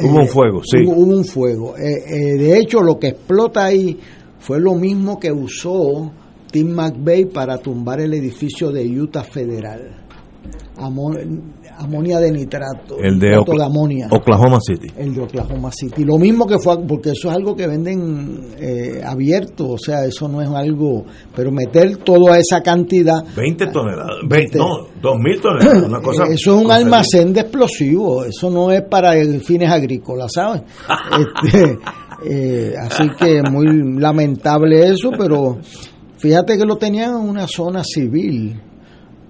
Hubo un fuego, sí. Hubo, hubo un fuego. Eh, eh, de hecho, lo que explota ahí fue lo mismo que usó Tim McVeigh para tumbar el edificio de Utah Federal. Amo- amonia de nitrato. El de nitrato de amonia. Oklahoma City. El de Oklahoma City. Lo mismo que fue, porque eso es algo que venden eh, abierto, o sea, eso no es algo, pero meter toda esa cantidad 20 toneladas. 20, no, 2.000 toneladas. Una cosa eso es un almacén de explosivos, eso no es para fines agrícolas, ¿sabes? Este, eh, así que muy lamentable eso, pero fíjate que lo tenían en una zona civil.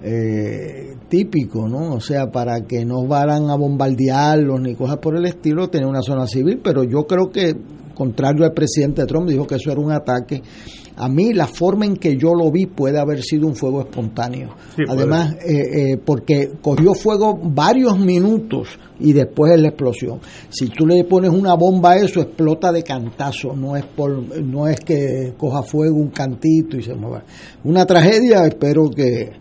Eh, típico, ¿no? O sea, para que no vayan a bombardearlos ni cosas por el estilo, tenía una zona civil, pero yo creo que, contrario al presidente Trump, dijo que eso era un ataque. A mí la forma en que yo lo vi puede haber sido un fuego espontáneo. Sí, Además, eh, eh, porque cogió fuego varios minutos y después es la explosión. Si tú le pones una bomba a eso, explota de cantazo, no es por, no es que coja fuego un cantito y se mueva. Una tragedia, espero que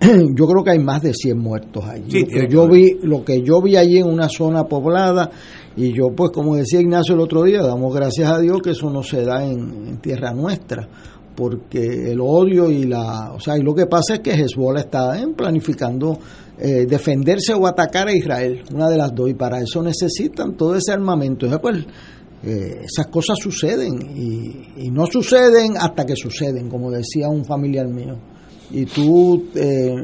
yo creo que hay más de 100 muertos allí. Sí, lo, que yo vi, lo que yo vi allí en una zona poblada y yo pues como decía Ignacio el otro día, damos gracias a Dios que eso no se da en, en tierra nuestra porque el odio y la, o sea, y lo que pasa es que Hezbollah está eh, planificando eh, defenderse o atacar a Israel, una de las dos, y para eso necesitan todo ese armamento. Entonces, pues, eh, esas cosas suceden y, y no suceden hasta que suceden, como decía un familiar mío. Y tú, eh,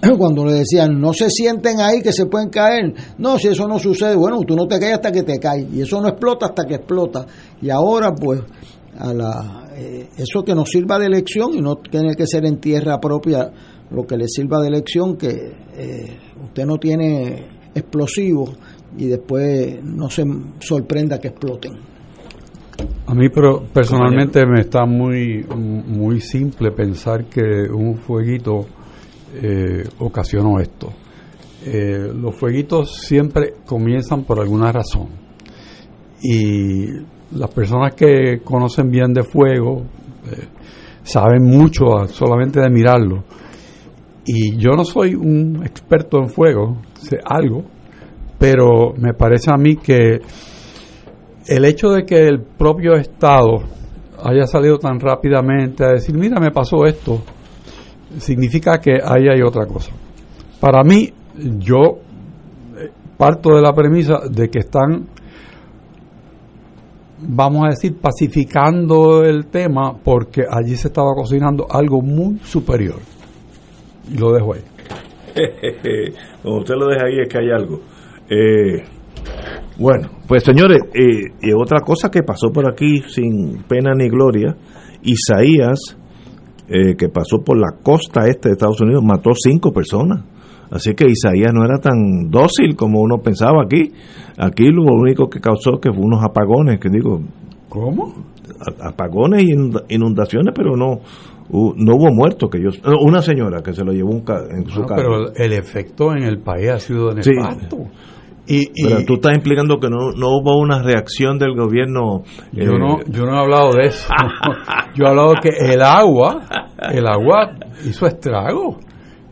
cuando le decían, no se sienten ahí que se pueden caer, no, si eso no sucede, bueno, tú no te caes hasta que te caes, y eso no explota hasta que explota. Y ahora, pues, a la, eh, eso que nos sirva de lección y no tiene que ser en tierra propia lo que le sirva de lección, que eh, usted no tiene explosivos y después no se sorprenda que exploten. A mí pero personalmente me está muy muy simple pensar que un fueguito eh, ocasionó esto. Eh, los fueguitos siempre comienzan por alguna razón y las personas que conocen bien de fuego eh, saben mucho a- solamente de mirarlo. Y yo no soy un experto en fuego, sé algo, pero me parece a mí que el hecho de que el propio Estado haya salido tan rápidamente a decir, mira, me pasó esto, significa que ahí hay otra cosa. Para mí, yo eh, parto de la premisa de que están, vamos a decir, pacificando el tema porque allí se estaba cocinando algo muy superior. Y lo dejo ahí. Como usted lo deja ahí es que hay algo. Eh, bueno, pues señores, eh, y otra cosa que pasó por aquí sin pena ni gloria, Isaías, eh, que pasó por la costa este de Estados Unidos, mató cinco personas. Así que Isaías no era tan dócil como uno pensaba aquí. Aquí lo único que causó que fue unos apagones, que digo... ¿Cómo? Apagones y inunda- inundaciones, pero no, no hubo muertos. que yo Una señora que se lo llevó un ca- en su No, carro. pero el efecto en el país ha sido Sí. Y, y Pero tú estás implicando que no, no hubo una reacción del gobierno. yo, eh, no, yo no he hablado de eso. yo he hablado que el agua, el agua hizo estrago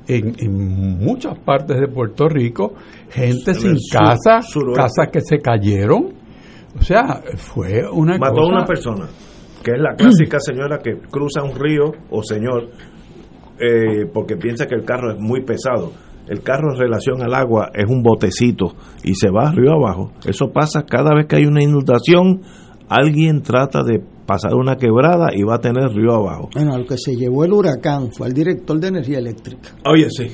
en, en muchas partes de Puerto Rico. Gente En sin sur- casa, suroeste. casas que se cayeron. O sea, fue una mató cosa... a una persona, que es la clásica señora que cruza un río, o señor, eh, porque piensa que el carro es muy pesado. El carro en relación al agua es un botecito y se va río abajo. Eso pasa cada vez que hay una inundación, alguien trata de pasar una quebrada y va a tener río abajo. Bueno, al que se llevó el huracán fue el director de energía eléctrica. Oye, sí.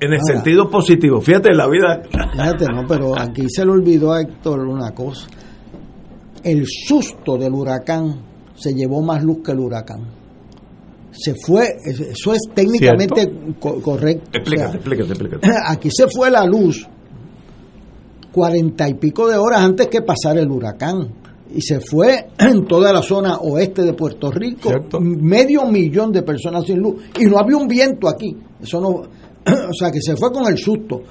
En el sentido positivo, fíjate la vida. Fíjate, no, pero aquí se le olvidó a Héctor una cosa. El susto del huracán se llevó más luz que el huracán. Se fue, eso es técnicamente co- correcto. O Explícate, sea, explícate, explícate. aquí se fue la luz cuarenta y pico de horas antes que pasara el huracán. Y se fue en toda la zona oeste de Puerto Rico, medio millón de personas sin luz. Y no había un viento aquí. Eso no, o sea que se fue con el susto.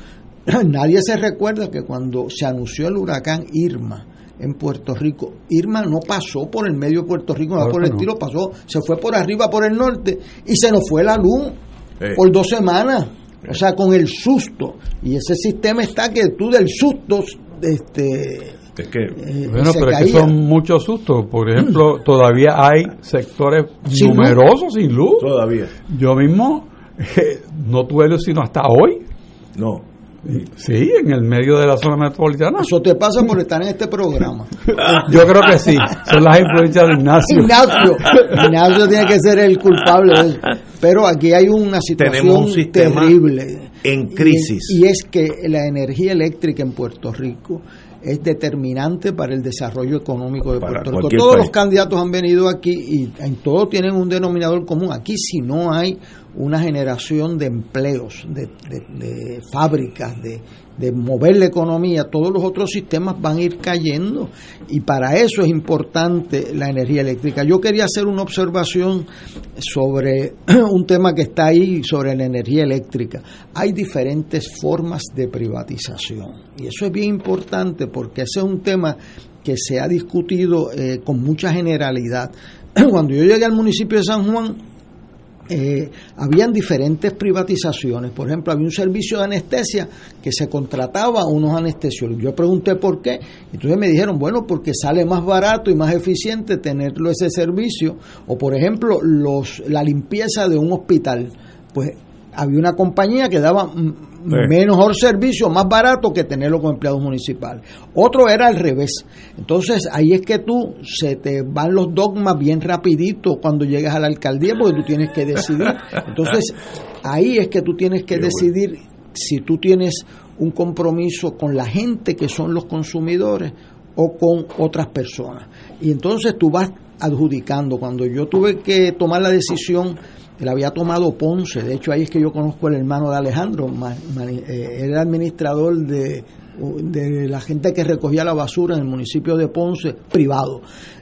Nadie se recuerda que cuando se anunció el huracán Irma en Puerto Rico, Irma no pasó por el medio de Puerto Rico, no por el no. estilo, pasó, se fue por arriba, por el norte, y se nos fue la luz Eh. por dos semanas. O sea, con el susto. Y ese sistema está que tú del susto, este, Es que, eh, Bueno, pero es que son muchos sustos. Por ejemplo, todavía hay sectores Sin luz. numerosos sin luz. Todavía. Yo mismo eh, no tuve luz sino hasta hoy. No. Sí, en el medio de la zona metropolitana. Eso te pasa por estar en este programa. Yo creo que sí. Son las influencias de Ignacio. Ignacio, Ignacio tiene que ser el culpable de eso. Pero aquí hay una situación Tenemos un sistema terrible. en crisis. Y, y es que la energía eléctrica en Puerto Rico es determinante para el desarrollo económico de Puerto Rico. Todos país. los candidatos han venido aquí y en todo tienen un denominador común. Aquí si no hay una generación de empleos, de, fábricas, de, de mover la economía, todos los otros sistemas van a ir cayendo y para eso es importante la energía eléctrica. Yo quería hacer una observación sobre un tema que está ahí, sobre la energía eléctrica. Hay diferentes formas de privatización y eso es bien importante porque ese es un tema que se ha discutido eh, con mucha generalidad. Cuando yo llegué al municipio de San Juan, eh, habían diferentes privatizaciones. Por ejemplo, había un servicio de anestesia que se contrataba a unos anestesiólogos. Yo pregunté por qué. Entonces me dijeron, bueno, porque sale más barato y más eficiente tenerlo ese servicio. O, por ejemplo, los, la limpieza de un hospital. Pues había una compañía que daba mm, mejor servicio, más barato que tenerlo con empleados municipales. Otro era al revés. Entonces ahí es que tú se te van los dogmas bien rapidito cuando llegas a la alcaldía porque tú tienes que decidir. Entonces ahí es que tú tienes que decidir si tú tienes un compromiso con la gente que son los consumidores o con otras personas. Y entonces tú vas adjudicando. Cuando yo tuve que tomar la decisión, la había tomado Ponce, de hecho ahí es que yo conozco al hermano de Alejandro, eh, era administrador de, de la gente que recogía la basura en el municipio de Ponce, privado.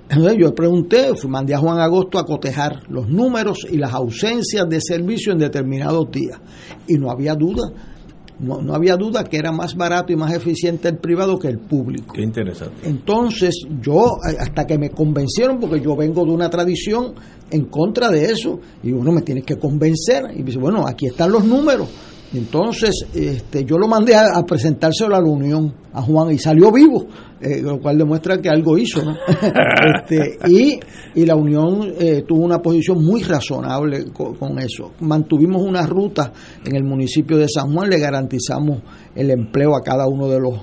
Entonces yo pregunté, mandé a Juan Agosto a cotejar los números y las ausencias de servicio en determinados días. Y no había duda, no, no había duda que era más barato y más eficiente el privado que el público. Qué interesante. Entonces yo, eh, hasta que me convencieron, porque yo vengo de una tradición en contra de eso, y uno me tiene que convencer, y dice, bueno, aquí están los números. Entonces este, yo lo mandé a, a presentárselo a la Unión, a Juan, y salió vivo, eh, lo cual demuestra que algo hizo. ¿no? Este, y, y la Unión eh, tuvo una posición muy razonable co- con, eso. Mantuvimos una ruta en el municipio de San Juan, le garantizamos el empleo a cada uno de los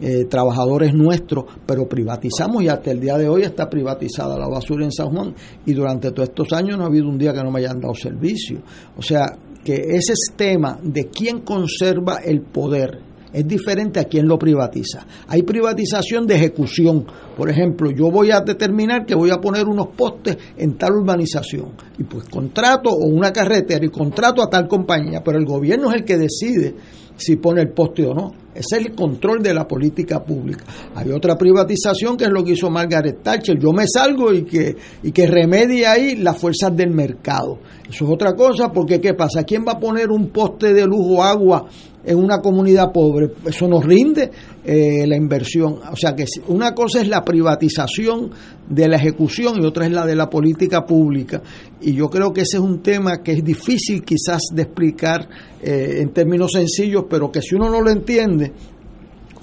eh, trabajadores nuestros, pero privatizamos y hasta el día de hoy está privatizada la basura en San Juan y durante todos estos años no ha habido un día que no me hayan dado servicio. O sea, que ese tema de quién conserva el poder es diferente a quién lo privatiza. Hay privatización de ejecución. Por ejemplo, yo voy a determinar que voy a poner unos postes en tal urbanización y pues contrato o una carretera y contrato a tal compañía, pero el gobierno es el que decide si pone el poste o no. Es el control de la política pública. Hay otra privatización que es lo que hizo Margaret Thatcher. Yo me salgo y que, y que remedie ahí las fuerzas del mercado. Eso es otra cosa porque ¿qué pasa? ¿Quién va a poner un poste de lujo agua en una comunidad pobre? Eso nos rinde eh, la inversión. O sea que una cosa es la privatización de la ejecución y otra es la de la política pública. Y yo creo que ese es un tema que es difícil quizás de explicar eh, en términos sencillos, pero que si uno no lo entiende,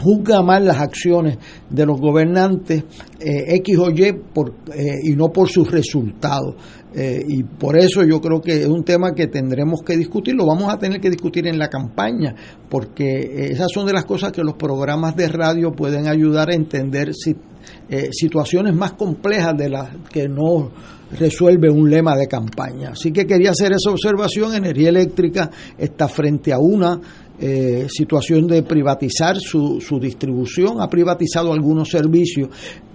juzga mal las acciones de los gobernantes eh, X o Y eh, y no por sus resultados. Eh, y por eso yo creo que es un tema que tendremos que discutir, lo vamos a tener que discutir en la campaña, porque esas son de las cosas que los programas de radio pueden ayudar a entender si, situaciones más complejas de las que no resuelve un lema de campaña. Así que quería hacer esa observación, energía eléctrica está frente a una eh, situación de privatizar su, su distribución, ha privatizado algunos servicios.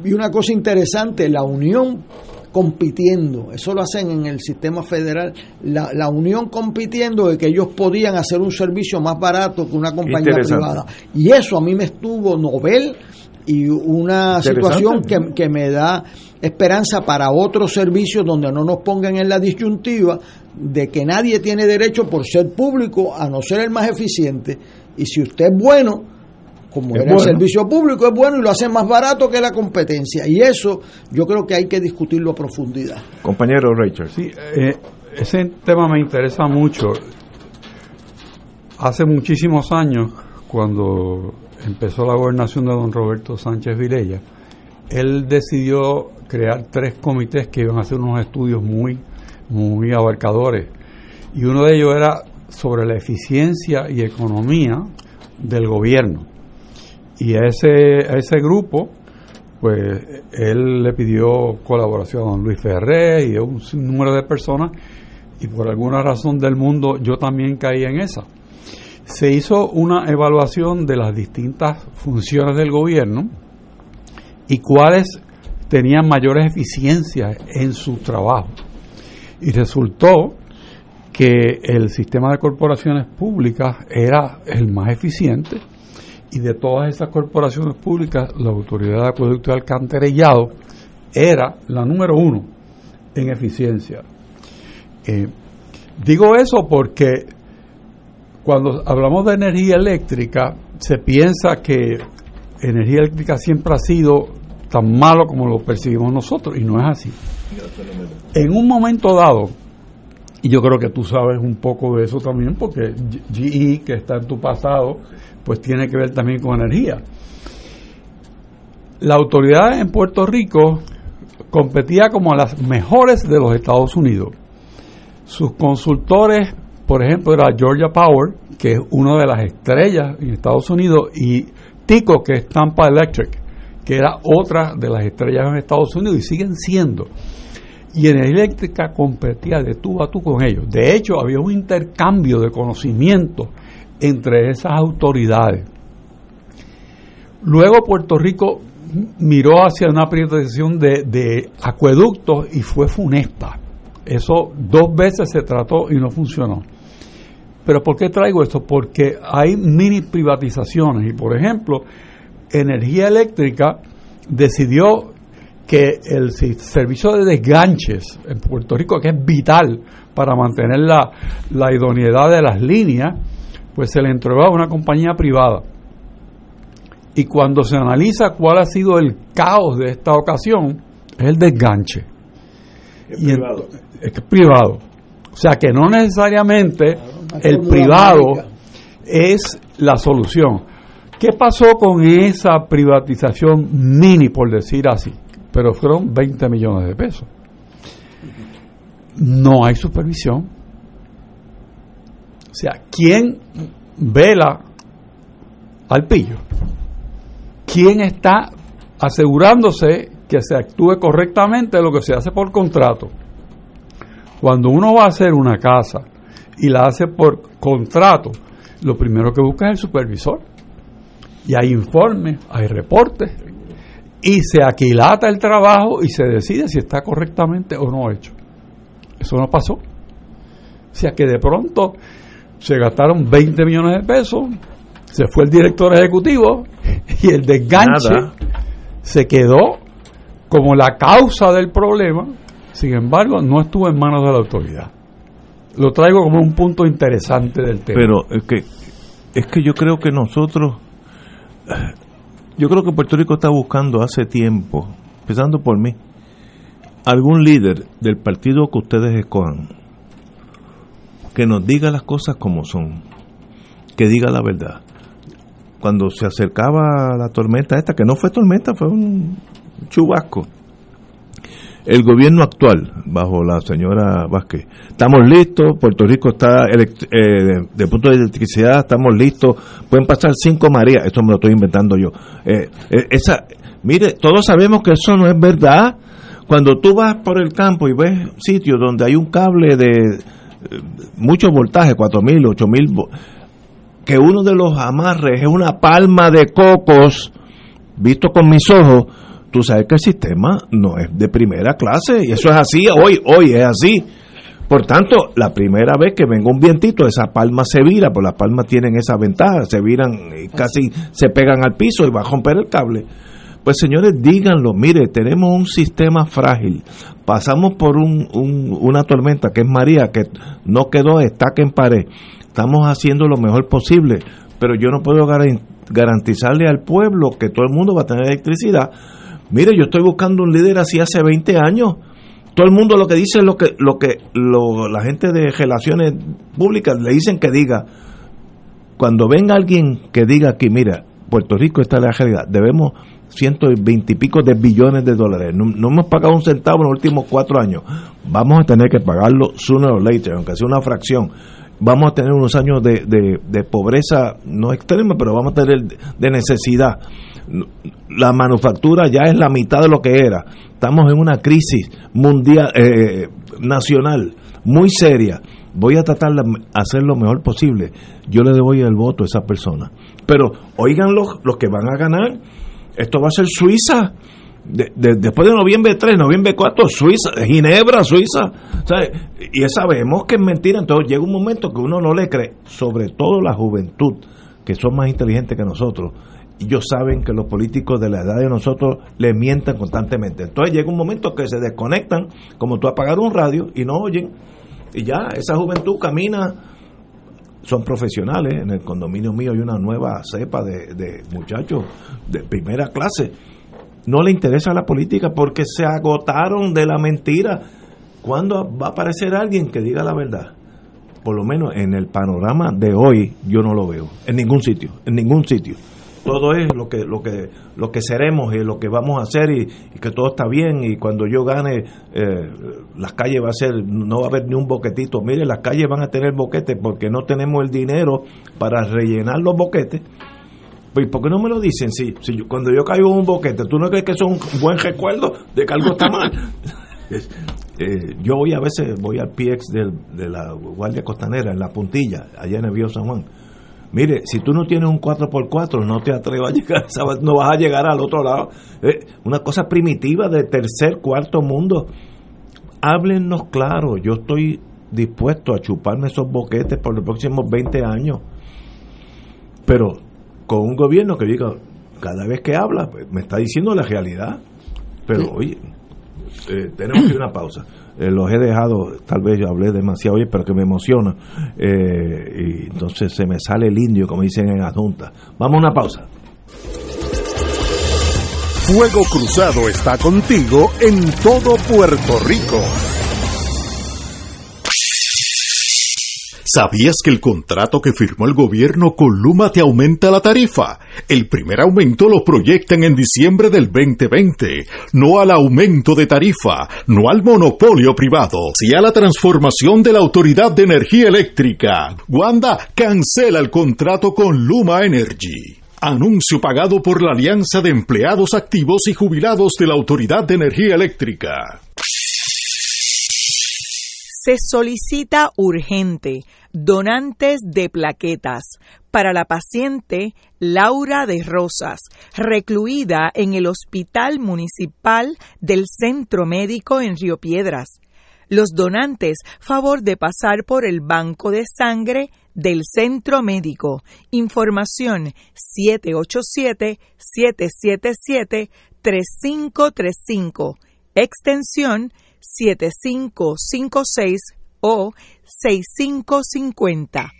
Y una cosa interesante, la Unión compitiendo, eso lo hacen en el sistema federal, la, la unión compitiendo de que ellos podían hacer un servicio más barato que una compañía privada. Y eso a mí me estuvo novel y una situación que, que, me da esperanza para otros servicios donde no nos pongan en la disyuntiva de que nadie tiene derecho por ser público a no ser el más eficiente. Y si usted es bueno como era el servicio público es bueno y lo hace más barato que la competencia. Y eso yo creo que hay que discutirlo a profundidad. Compañero Richard. Sí eh, ese tema me interesa mucho. Hace muchísimos años cuando empezó la gobernación de don Roberto Sánchez Vilella, él decidió crear tres comités que iban a hacer unos estudios muy, muy abarcadores. Y uno de ellos era sobre la eficiencia y economía del gobierno. Y a ese, a ese grupo, pues él le pidió colaboración a don Luis Ferré y a un número de personas, y por alguna razón del mundo yo también caí en esa se hizo una evaluación de las distintas funciones del gobierno y cuáles tenían mayores eficiencias en su trabajo. Y resultó que el sistema de corporaciones públicas era el más eficiente y de todas esas corporaciones públicas la autoridad de acueducto y alcantarillado era la número uno en eficiencia. Eh, digo eso porque cuando hablamos de energía eléctrica, se piensa que energía eléctrica siempre ha sido tan malo como lo percibimos nosotros, y no es así. En un momento dado, y yo creo que tú sabes un poco de eso también, porque GE, que está en tu pasado, pues tiene que ver también con energía. La autoridad en Puerto Rico competía como las mejores de los Estados Unidos. Sus consultores por ejemplo, era Georgia Power, que es una de las estrellas en Estados Unidos, y Tico, que es Tampa Electric, que era otra de las estrellas en Estados Unidos y siguen siendo. Y Energía Eléctrica competía de tú a tú con ellos. De hecho, había un intercambio de conocimiento entre esas autoridades. Luego Puerto Rico miró hacia una privatización de, de acueductos y fue funesta. Eso dos veces se trató y no funcionó. Pero ¿por qué traigo esto? Porque hay mini privatizaciones y, por ejemplo, Energía Eléctrica decidió que el servicio de desganches en Puerto Rico, que es vital para mantener la, la idoneidad de las líneas, pues se le entregó a una compañía privada. Y cuando se analiza cuál ha sido el caos de esta ocasión, es el desganche. Es privado. es privado. O sea que no necesariamente el privado es la solución. ¿Qué pasó con esa privatización mini, por decir así? Pero fueron 20 millones de pesos. No hay supervisión. O sea, ¿quién vela al pillo? ¿Quién está asegurándose que se actúe correctamente lo que se hace por contrato? Cuando uno va a hacer una casa y la hace por contrato, lo primero que busca es el supervisor. Y hay informes, hay reportes, y se aquilata el trabajo y se decide si está correctamente o no hecho. Eso no pasó. O sea que de pronto se gastaron 20 millones de pesos, se fue el director ejecutivo y el desganche se quedó como la causa del problema, sin embargo no estuvo en manos de la autoridad lo traigo como un punto interesante del tema. Pero es que, es que yo creo que nosotros, yo creo que Puerto Rico está buscando hace tiempo, empezando por mí, algún líder del partido que ustedes escojan, que nos diga las cosas como son, que diga la verdad. cuando se acercaba la tormenta esta, que no fue tormenta, fue un chubasco. El gobierno actual, bajo la señora Vázquez, estamos listos, Puerto Rico está, eh, de, punto de electricidad, estamos listos, pueden pasar cinco Marías, esto me lo estoy inventando yo. Eh, eh, esa, mire, todos sabemos que eso no es verdad. Cuando tú vas por el campo y ves sitios donde hay un cable de eh, mucho voltaje, 4000, 8000 que uno de los amarres es una palma de cocos, visto con mis ojos, tú sabes que el sistema no es de primera clase y eso es así, hoy, hoy es así. Por tanto, la primera vez que venga un vientito, esa palma se vira, pues las palmas tienen esa ventaja, se viran y casi se pegan al piso y va a romper el cable. Pues señores, díganlo, mire, tenemos un sistema frágil, pasamos por un, una tormenta que es María, que no quedó estaca en pared, estamos haciendo lo mejor posible, pero yo no puedo garantizarle al pueblo que todo el mundo va a tener electricidad. Mire, yo estoy buscando un líder así hace 20 años. Todo el mundo lo que dice es lo que, lo que la gente de relaciones públicas le dicen que diga. Cuando venga alguien que diga aquí, mira, Puerto Rico está en la realidad, debemos ciento y pico de billones de dólares. No, hemos pagado un centavo en los últimos cuatro años. Vamos a tener que pagarlo sooner or later, aunque sea una fracción vamos a tener unos años de, de, pobreza, no extrema, pero vamos a tener de necesidad. La manufactura ya es la mitad de lo que era. Estamos en una crisis mundial, eh, nacional, muy seria. Voy a tratar de hacer lo mejor posible. Yo le doy el voto a esa persona. Pero oigan los, los que van a ganar. Esto va a ser Suiza después de noviembre 3, noviembre 4, Suiza, Ginebra, Suiza. Y sabemos que es mentira. Entonces llega un momento que uno no le cree, sobre todo la juventud, que son más inteligentes que nosotros. Ellos saben que los políticos de la edad de nosotros le mientan constantemente. Entonces llega un momento que se desconectan, como tú apagar un radio y no oyen. Y ya esa juventud camina son profesionales. En el condominio mío hay una nueva cepa de, de, muchachos de primera clase no le interesa la política porque se agotaron de la mentira. ¿Cuándo va a aparecer alguien que diga la verdad? Por lo menos en el panorama de hoy yo no lo veo, en ningún sitio, en ningún sitio. Todo es lo que lo que lo que seremos y lo que vamos a hacer y, que todo está bien y cuando yo gane eh, las calles va a ser no va a haber ni un boquetito. Mire, las calles van a tener boquetes porque no tenemos el dinero para rellenar los boquetes pues, ¿Por qué no me lo dicen? Si, si cuando yo caigo en un boquete, ¿tú no crees que eso es un buen recuerdo de que algo está mal? Eh, yo voy a veces, voy al PX de, la Guardia Costanera, en la puntilla, allá en el Vío San Juan. Mire, si tú no tienes un 4x4, no te atrevas a llegar, no vas a llegar al otro lado. Eh, una cosa primitiva de tercer, cuarto mundo. Háblennos claro, yo estoy dispuesto a chuparme esos boquetes por los próximos 20 años. Pero con un gobierno que diga, cada vez que habla, pues, me está diciendo la realidad. Pero, oye, eh, tenemos que ir a una pausa. Eh, los he dejado, tal vez yo hablé demasiado hoy, pero que me emociona. Eh, y entonces se me sale el indio, como dicen en la Junta. Vamos a una pausa. Fuego Cruzado está contigo en todo Puerto Rico. ¿Sabías que el contrato que firmó el gobierno con Luma te aumenta la tarifa? El primer aumento lo proyectan en diciembre del 2020. No al aumento de tarifa, no al monopolio privado, sí a la transformación de la Autoridad de Energía Eléctrica. Wanda cancela el contrato con Luma Energy. Anuncio pagado por la Alianza de Empleados Activos y Jubilados de la Autoridad de Energía Eléctrica. Se solicita urgente donantes de plaquetas para la paciente Laura de Rosas, recluida en el Hospital Municipal del Centro Médico en Río Piedras. Los donantes, favor de pasar por el Banco de Sangre del Centro Médico. Información 787-777-3535. Extensión 7556 o 6550.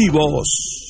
vivos!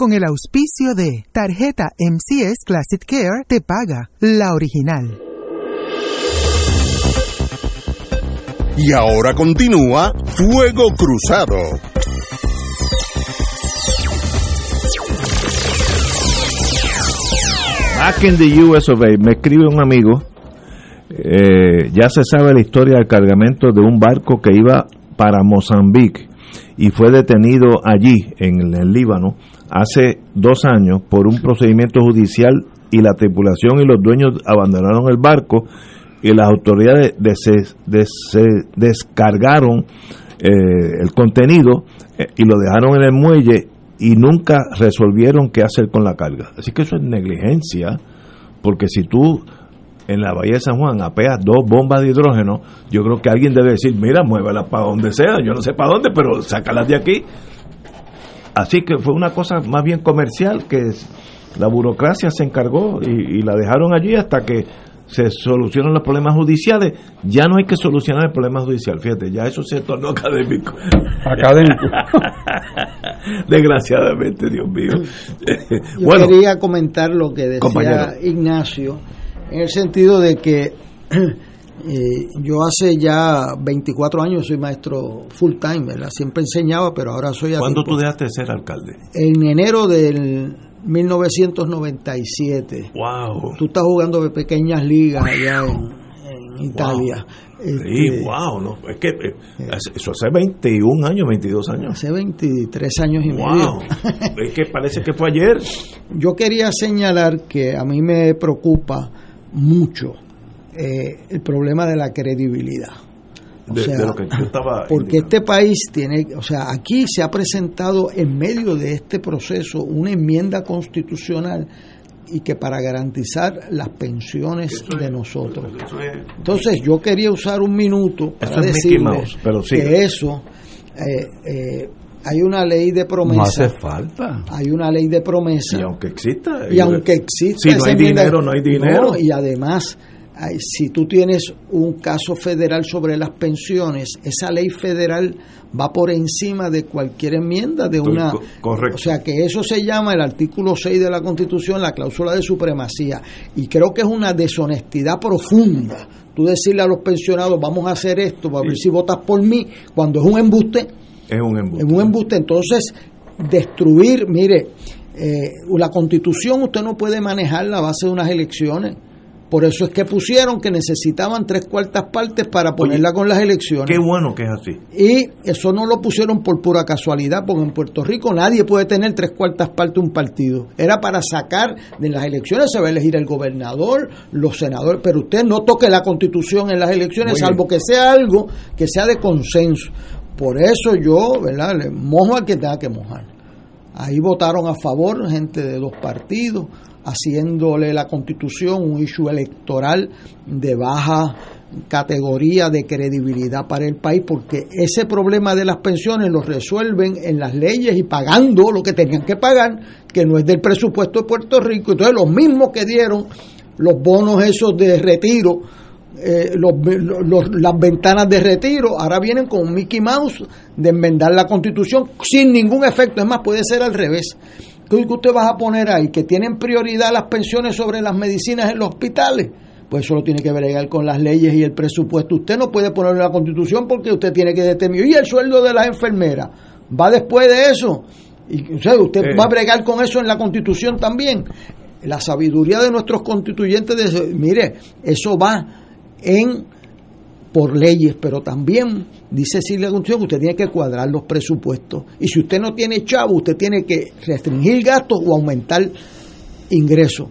con el auspicio de Tarjeta MCS Classic Care te paga la original. Y ahora continúa Fuego Cruzado. Back in the US of A, me escribe un amigo, eh, ya se sabe la historia del cargamento de un barco que iba para Mozambique y fue detenido allí, en el Líbano, hace dos años por un procedimiento judicial y la tripulación y los dueños abandonaron el barco y las autoridades descargaron eh, el contenido eh, y lo dejaron en el muelle y nunca resolvieron qué hacer con la carga. Así que eso es negligencia, porque si tú en la Bahía de San Juan apeas dos bombas de hidrógeno, yo creo que alguien debe decir, mira, muévelas para donde sea, yo no sé para dónde, pero sácalas de aquí Así que fue una cosa más bien comercial que la burocracia se encargó y, la dejaron allí hasta que se solucionan los problemas judiciales. Ya no hay que solucionar el problema judicial, fíjate, ya eso se tornó académico. Académico. Desgraciadamente, Dios mío. Yo quería comentar lo que decía Ignacio, en el sentido de que Eh, yo hace ya 24 años soy maestro full time, ¿verdad? Siempre enseñaba, pero ahora soy... ¿Cuándo tú dejaste de ser alcalde? En enero del 1997. ¡Wow! Tú estás jugando de pequeñas ligas allá en, Italia. sí, este, wow, no, es que eh, eso hace 21 años, 22 años. Hace 23 años y medio. es que parece que fue ayer. Yo quería señalar que a mí me preocupa mucho eh, el problema de la credibilidad. porque este país tiene, o sea, aquí se ha presentado en medio de este proceso una enmienda constitucional y que para garantizar las pensiones de nosotros. Entonces yo quería usar un minuto para decir que eso eh, eh, hay una ley de promesa. No hace falta. Hay una ley de promesa. Y aunque exista. Y aunque exista. Si no hay dinero, no hay dinero. y además si tú tienes un caso federal sobre las pensiones, esa ley federal va por encima de cualquier enmienda de una... Correcto. O sea que eso se llama el artículo 6 de la Constitución, la cláusula de supremacía. Y creo que es una deshonestidad profunda. Tú decirle a los pensionados, vamos a hacer esto, a ver si votas por mí, cuando es un embuste. Es un embuste. Es un embuste. Entonces, destruir, mire, eh, la Constitución usted no puede manejar la base de unas elecciones Por eso es que pusieron que necesitaban tres cuartas partes para ponerla con las elecciones. Qué bueno que es así. Y eso no lo pusieron por pura casualidad, porque en Puerto Rico nadie puede tener tres cuartas partes de un partido. Era para sacar de las elecciones, se va a elegir el gobernador, los senadores, pero usted no toque la constitución en las elecciones, salvo que sea algo que sea de consenso. Por eso yo, ¿verdad? Le mojo al que tenga que mojar. Ahí votaron a favor gente de dos partidos haciéndole la constitución un issue electoral de baja categoría de credibilidad para el país porque ese problema de las pensiones lo resuelven en las leyes y pagando lo que tenían que pagar que no es del presupuesto de Puerto Rico. Entonces los mismos que dieron los bonos esos de retiro eh, los, las ventanas de retiro ahora vienen con Mickey Mouse de enmendar la constitución sin ningún efecto. Es más puede ser al revés ¿Qué usted va a poner ahí? ¿Que tienen prioridad las pensiones sobre las medicinas en los hospitales? Pues eso lo tiene que bregar con las leyes y el presupuesto. Usted no puede ponerlo en la constitución porque usted tiene que determinar. ¿Y el sueldo de las enfermeras? ¿Va después de eso? Y, usted va a bregar con eso en la constitución también. La sabiduría de nuestros constituyentes, de, mire, eso va en por leyes, pero también dice si la Constitución que usted tiene que cuadrar los presupuestos. Y si usted no tiene chavo, usted tiene que restringir gastos o aumentar ingresos.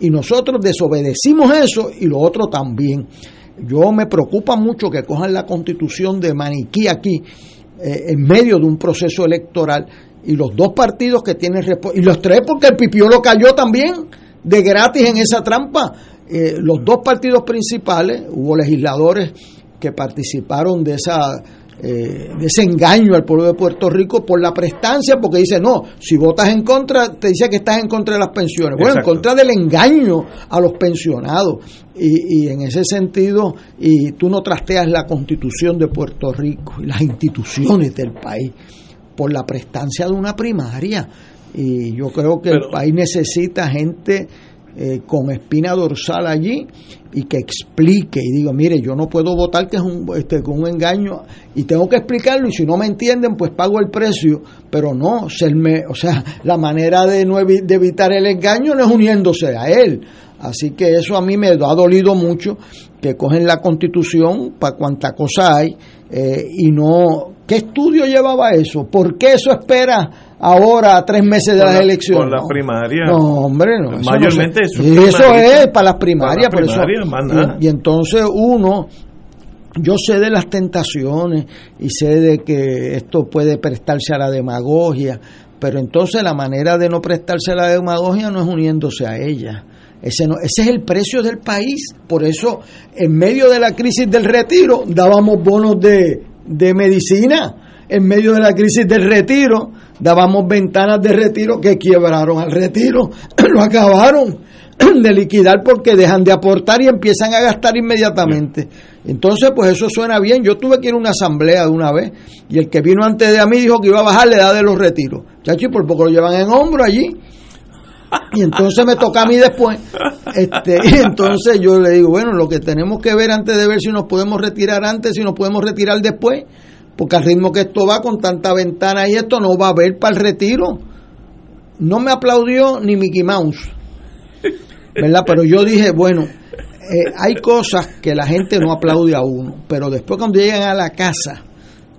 Y nosotros desobedecimos eso y lo otro también. Yo me preocupa mucho que cojan la constitución de maniquí aquí, eh, en medio de un proceso electoral, y los dos partidos que tienen y los tres porque el pipiolo cayó también de gratis en esa trampa. Eh, los dos partidos principales, hubo legisladores que participaron de esa eh, de ese engaño al pueblo de Puerto Rico por la prestancia, porque dice, no, si votas en contra, te dice que estás en contra de las pensiones. Bueno, en contra del engaño a los pensionados. Y, y, en ese sentido, y tú no trasteas la constitución de Puerto Rico y las instituciones del país por la prestancia de una primaria. Y yo creo que el país necesita gente eh, con espina dorsal allí y que explique y digo, mire, yo no puedo votar que es un, este, con un engaño y tengo que explicarlo y si no me entienden, pues pago el precio, pero no, serme, o sea, la manera de, no evitar el engaño no es uniéndose a él. Así que eso a mí me ha dolido mucho, que cogen la constitución para cuanta cosa hay eh, y no... ¿Qué estudio llevaba eso? ¿Por qué eso espera ahora a tres meses de las elecciones. Con las primarias. No, hombre, no. Mayormente eso, eso es para las primarias. por eso, y, entonces uno, yo sé de las tentaciones y sé de que esto puede prestarse a la demagogia, pero entonces la manera de no prestarse a la demagogia no es uniéndose a ella. Ese, no, ese es el precio del país. Por eso, en medio de la crisis del retiro, dábamos bonos de, de medicina. En medio de la crisis del retiro, dábamos ventanas de retiro que quiebraron al retiro, lo acabaron de liquidar porque dejan de aportar y empiezan a gastar inmediatamente. Entonces, pues eso suena bien. Yo tuve que ir a una asamblea de una vez y el que vino antes de mí dijo que iba a bajar la edad de los retiros. Chachi, por poco lo llevan en hombro allí. Y entonces me toca a mí después. Este, y entonces yo le digo, bueno, lo que tenemos que ver antes de ver si nos podemos retirar antes, si nos podemos retirar después, porque al ritmo que esto va con tanta ventana y esto no va a haber para el retiro. No me aplaudió ni Mickey Mouse, ¿verdad? Pero yo dije, bueno, eh, hay cosas que la gente no aplaude a uno, pero después cuando llegan a la casa,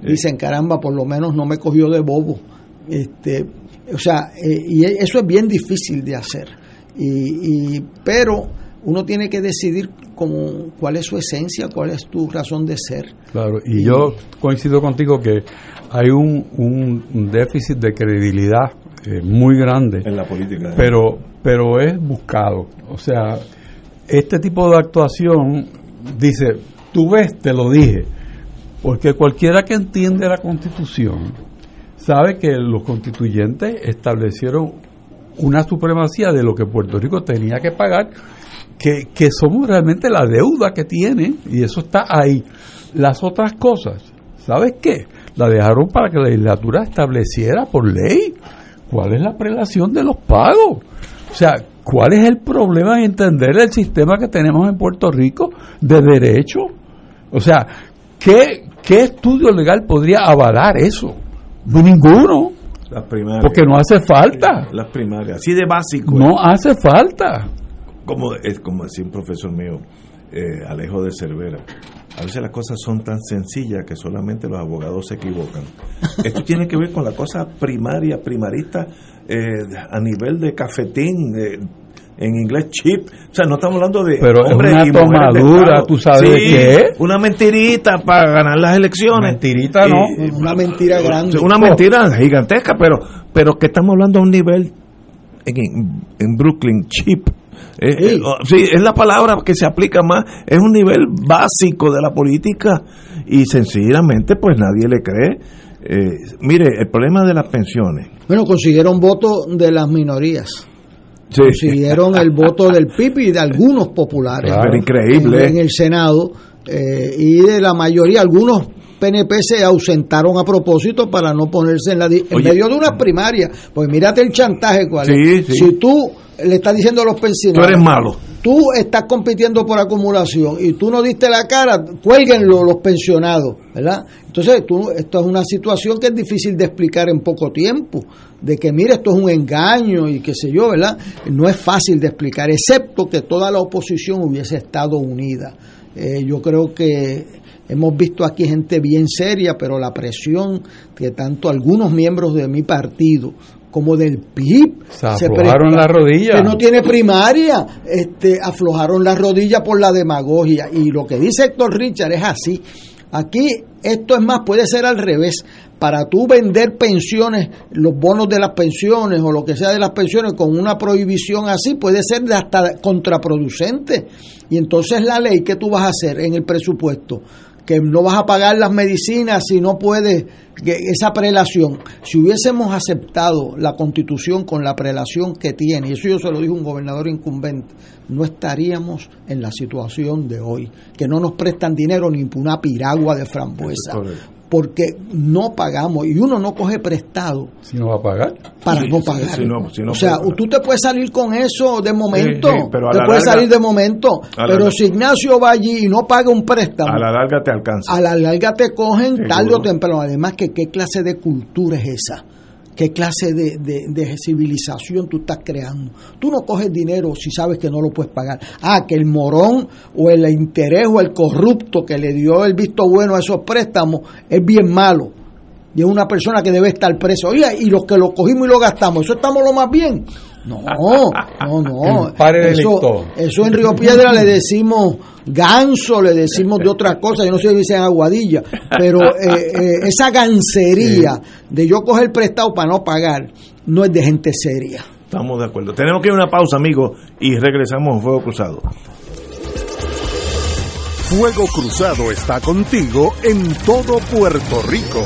dicen, caramba, por lo menos no me cogió de bobo. Este, o sea, eh, y eso es bien difícil de hacer. Y, y, pero uno tiene que decidir como cuál es su esencia, cuál es tu razón de ser. Claro, y, yo coincido contigo que hay un, un déficit de credibilidad eh, muy grande en la política, pero pero es buscado. O sea, este tipo de actuación dice, tú ves, te lo dije, porque cualquiera que entiende la Constitución sabe que los constituyentes establecieron una supremacía de lo que Puerto Rico tenía que pagar que, somos realmente la deuda que tiene y eso está ahí. Las otras cosas, ¿sabes qué? La dejaron para que la legislatura estableciera por ley cuál es la prelación de los pagos. O sea, ¿cuál es el problema en entender el sistema que tenemos en Puerto Rico de derecho? O sea, ¿qué, qué estudio legal podría avalar eso? Ninguno. Las primarias. Porque no hace falta. Las primarias, así de básico. No hace falta. Como, es como decía un profesor mío, eh, Alejo de Cervera, a veces las cosas son tan sencillas que solamente los abogados se equivocan. Esto tiene que ver con la cosa primaria, primarista, eh, a nivel de cafetín, eh, en inglés chip. O sea, no estamos hablando de Pero es una y tomadura. ¿tú sabes Sí, qué es? Una mentirita para ganar las elecciones. Mentirita no. Una mentira grande. una mentira gigantesca, pero pero que estamos hablando a un nivel en, en Brooklyn cheap. Eh, Sí. eh, oh, sí, es la palabra que se aplica más, es un nivel básico de la política y sencillamente pues nadie le cree. Eh, mire, el problema de las pensiones. Bueno, consiguieron votos de las minorías. Sí. Consiguieron el voto del PIB y de algunos populares. Claro. Increíble. En, en el Senado. eh, y de la mayoría, algunos PNP se ausentaron a propósito para no ponerse en, la, en Oye. medio de unas primarias. Pues mírate el chantaje cuál Sí, es. sí. Si tú le estás diciendo a los Tú pensionados. eres malo. Tú estás compitiendo por acumulación y tú no diste la cara, cuélguenlo los pensionados, ¿verdad? Entonces, tú, esto es una situación que es difícil de explicar en poco tiempo, de que mire, esto es un engaño y qué sé yo, ¿verdad? No es fácil de explicar, excepto que toda la oposición hubiese estado unida. Eh, yo creo que hemos visto aquí gente bien seria, pero la presión que tanto algunos miembros de mi partido como del PIB Se aflojaron presta- la rodilla. que no tiene primaria, este, aflojaron la rodilla por la demagogia. Y lo que dice Héctor Richard es así. Aquí esto es más, puede ser al revés. Para tú vender pensiones, los bonos de las pensiones o lo que sea de las pensiones con una prohibición así, puede ser de hasta contraproducente. Y entonces la ley que tú vas a hacer en el presupuesto, que no vas a pagar las medicinas si no puedes, esa prelación. Si hubiésemos aceptado la constitución con la prelación que tiene, y eso yo se lo dijo un gobernador incumbente, no estaríamos en la situación de hoy, que no nos prestan dinero ni una piragua de frambuesa, porque no pagamos y uno no coge prestado Si no va a pagar. para Sí, no pagar. sí, no, sí, no o sea, tú te puedes salir con eso de momento, Sí, sí, pero a te la puedes larga- salir de momento, pero larga- si Ignacio va allí y no paga un préstamo, A la larga te alcanza. a la larga te cogen Seguro. tarde o temprano. Además, que qué clase de cultura es esa. ¿Qué clase de, de- civilización tú estás creando? Tú no coges dinero si sabes que no lo puedes pagar. Ah, que el morón o el interés o el corrupto que le dio el visto bueno a esos préstamos es bien malo. Y es una persona que debe estar preso. Oye, y los que lo cogimos y lo gastamos, ¿eso estamos lo más bien? No, no, no. El padre Eso, eso en Río Piedra le decimos ganso, le decimos de otras cosas, yo no sé si dicen aguadilla, pero eh, eh, esa gancería de yo coger prestado para no pagar no es de gente seria. Estamos de acuerdo. Tenemos que ir a una pausa, amigos, y regresamos a Fuego Cruzado. Fuego Cruzado está contigo en todo Puerto Rico.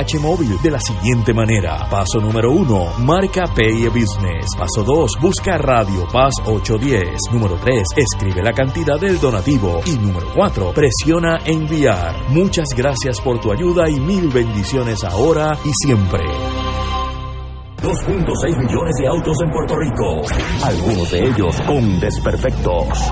Móvil de la siguiente manera. Paso número uno, marca Pay Business. Paso 2, busca Radio Paz 810. Número 3, escribe la cantidad del donativo. Y número 4, presiona enviar. Muchas gracias por tu ayuda y mil bendiciones ahora y siempre. 2.6 millones de autos en Puerto Rico, algunos de ellos con desperfectos.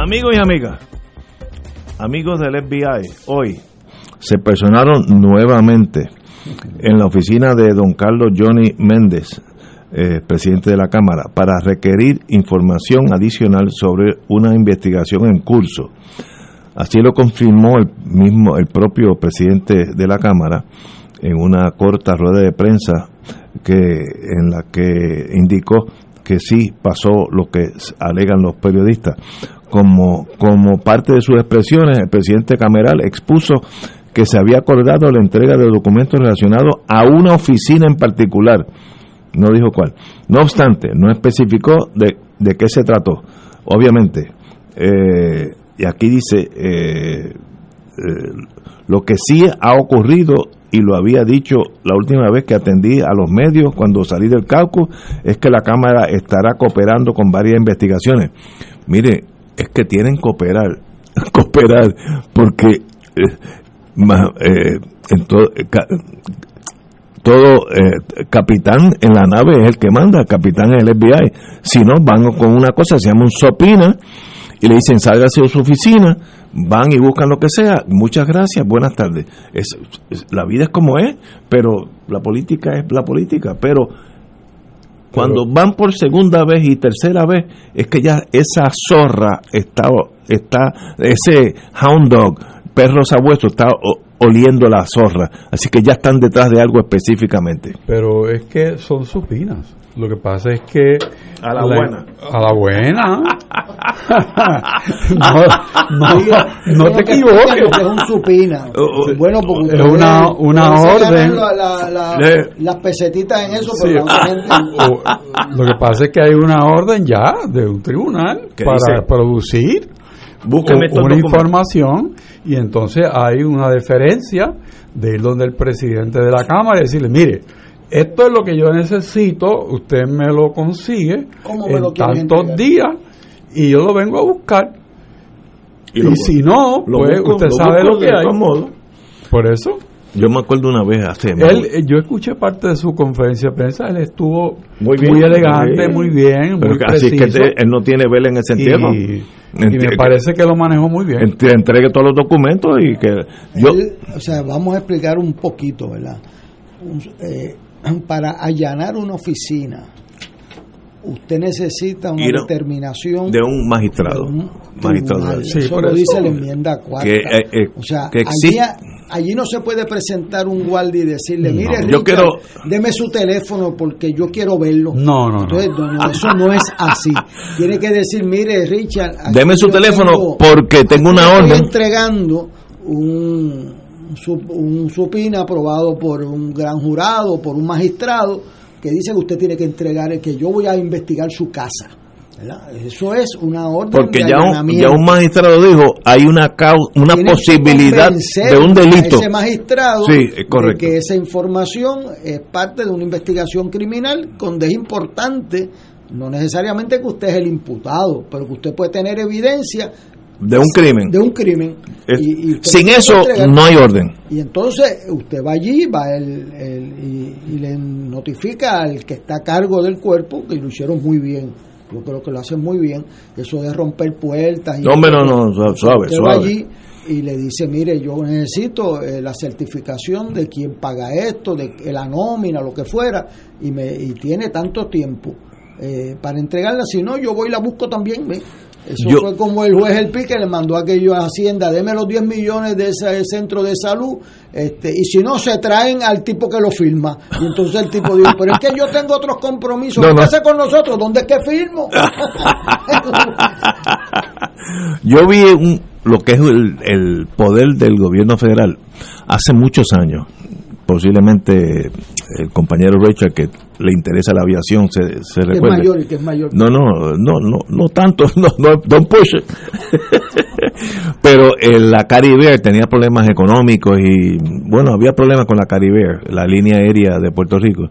Amigos y amigas, amigos del FBI, hoy se personaron nuevamente en la oficina de don Carlos Johnny Méndez, eh, presidente de la Cámara, para requerir información adicional sobre una investigación en curso. Así lo confirmó el mismo, el propio presidente de la Cámara en una corta rueda de prensa que en la que indicó que sí pasó lo que alegan los periodistas. Como, como parte de sus expresiones, el presidente Cameral expuso que se había acordado la entrega de documentos relacionados a una oficina en particular. No dijo cuál. No obstante, no especificó de, de qué se trató. Obviamente, eh, y aquí dice, eh, eh, lo que sí ha ocurrido y lo había dicho la última vez que atendí a los medios cuando salí del caucus, es que la Cámara estará cooperando con varias investigaciones. Mire, es que tienen que cooperar, cooperar, porque eh, eh, en eh, todo eh, capitán en la nave es el que manda, capitán es el FBI. Si no, van con una cosa, se llama un sopina, y le dicen, sálgase de su oficina, van y buscan lo que sea, muchas gracias, buenas tardes. Es, es- la vida es como es, pero la política es la política, pero cuando van por segunda vez y tercera vez, es que ya esa zorra está, está ese hound dog, perro sabueso, está oliendo la zorra. Así que ya están detrás de algo específicamente. Pero es que son supinas. Lo que pasa es que... A la buena. A la buena. no, no, no te equivoques. Es un supina. Bueno, porque Es una- una orden. ganan la- la- la- las pesetitas en eso, Sí. pero la otra gente- O- lo que pasa es que hay una orden ya de un tribunal ¿Qué para dice? producir Búsqueme una información y entonces hay una deferencia de ir donde el presidente de la Cámara y decirle, mire, esto es lo que yo necesito, usted me lo consigue ¿Cómo me en lo tantos entregar? días y yo lo vengo a buscar. Y si no, lo pues busco- usted lo sabe lo que de hay. modos. Por eso. Yo me acuerdo una vez hace Él, eh, yo escuché parte de su conferencia de prensa, él estuvo Muy muy, bien, elegante, sí. muy bien, Pero muy que así es que te- él no tiene vela en ese entierro. Y, y me parece que lo manejó muy bien. Ent- entregue todos los documentos y que yo Él, o sea, vamos a explicar un poquito, ¿verdad? Un- eh, para allanar una oficina, usted necesita una determinación de un magistrado, de un magistrado. Sí, eso lo eso. dice la enmienda cuarta. Que, eh, eh, o sea, que allí, no se puede presentar un guardia y decirle, No, mire, yo Richard, quiero- deme su teléfono porque yo quiero verlo. No, no. Entonces, no, no, eso no es así. Tiene que decir, mire, Richard, deme su yo teléfono tengo- porque tengo una Estoy orden. entregando un, un supina aprobado por un gran jurado, por un magistrado, que dice que usted tiene que entregar, que yo voy a investigar su casa. ¿verdad? Eso es una orden Porque de ya un, ya un magistrado dijo, hay una cau- una posibilidad de un delito. A ese magistrado Sí, de correcto. que esa información es parte de una investigación criminal, donde es importante, no necesariamente que usted es el imputado, pero que usted puede tener evidencia De un crimen. de un crimen. Es- Y- sin eso entregar- no hay orden. Y entonces usted va allí va el, el- y, y le notifica al que está a cargo del cuerpo que lo hicieron muy bien. Yo creo que lo hacen muy bien. Eso de romper puertas. Y No, hombre, no, no, su- suave, Usted va suave. allí y le dice, mire, yo necesito eh, la certificación de quién paga esto, de la nómina, lo que fuera, y, me, y tiene tanto tiempo eh, para entregarla. Si no, yo voy y la busco también. ¿ve? Eso Yo- fue como el juez El Pique le mandó a aquello a Hacienda, deme los 10 millones de ese centro de salud, este, y si no, se traen al tipo que lo firma. Y entonces el tipo dijo, pero es que yo tengo otros compromisos, No, ¿qué no. hace con nosotros? ¿Dónde es que firmo? Yo vi un- lo que es el, el poder del gobierno federal hace muchos años, posiblemente el compañero Richard que le interesa la aviación se, se Que es mayor y que es mayor. No, no, no, no, no tanto, no, no, don't push. Pero eh, la Caribe tenía problemas económicos y, bueno, había problemas con la Caribe, la línea aérea de Puerto Rico.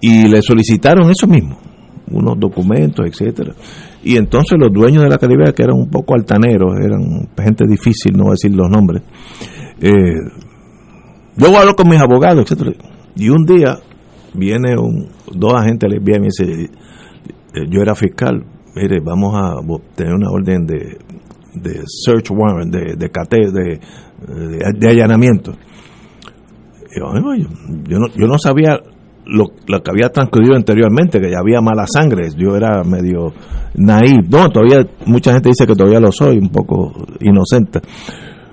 Y le solicitaron eso mismo, unos documentos, etcétera. Y entonces los dueños de la Caribe, que eran un poco altaneros, eran gente difícil, no voy a decir los nombres, eh, yo hablar con mis abogados, etcétera. Y un día viene un, dos agentes FBI y dice, eh, yo era fiscal, mire, vamos a tener una orden de, de search warrant, de, de, cate- de, de- allanamiento. Y yo, "Ay, yo, yo no, yo no sabía lo, lo que había transcurrido anteriormente, que ya había mala sangre, yo era medio naive, no, todavía mucha gente dice que todavía lo soy, un poco inocente.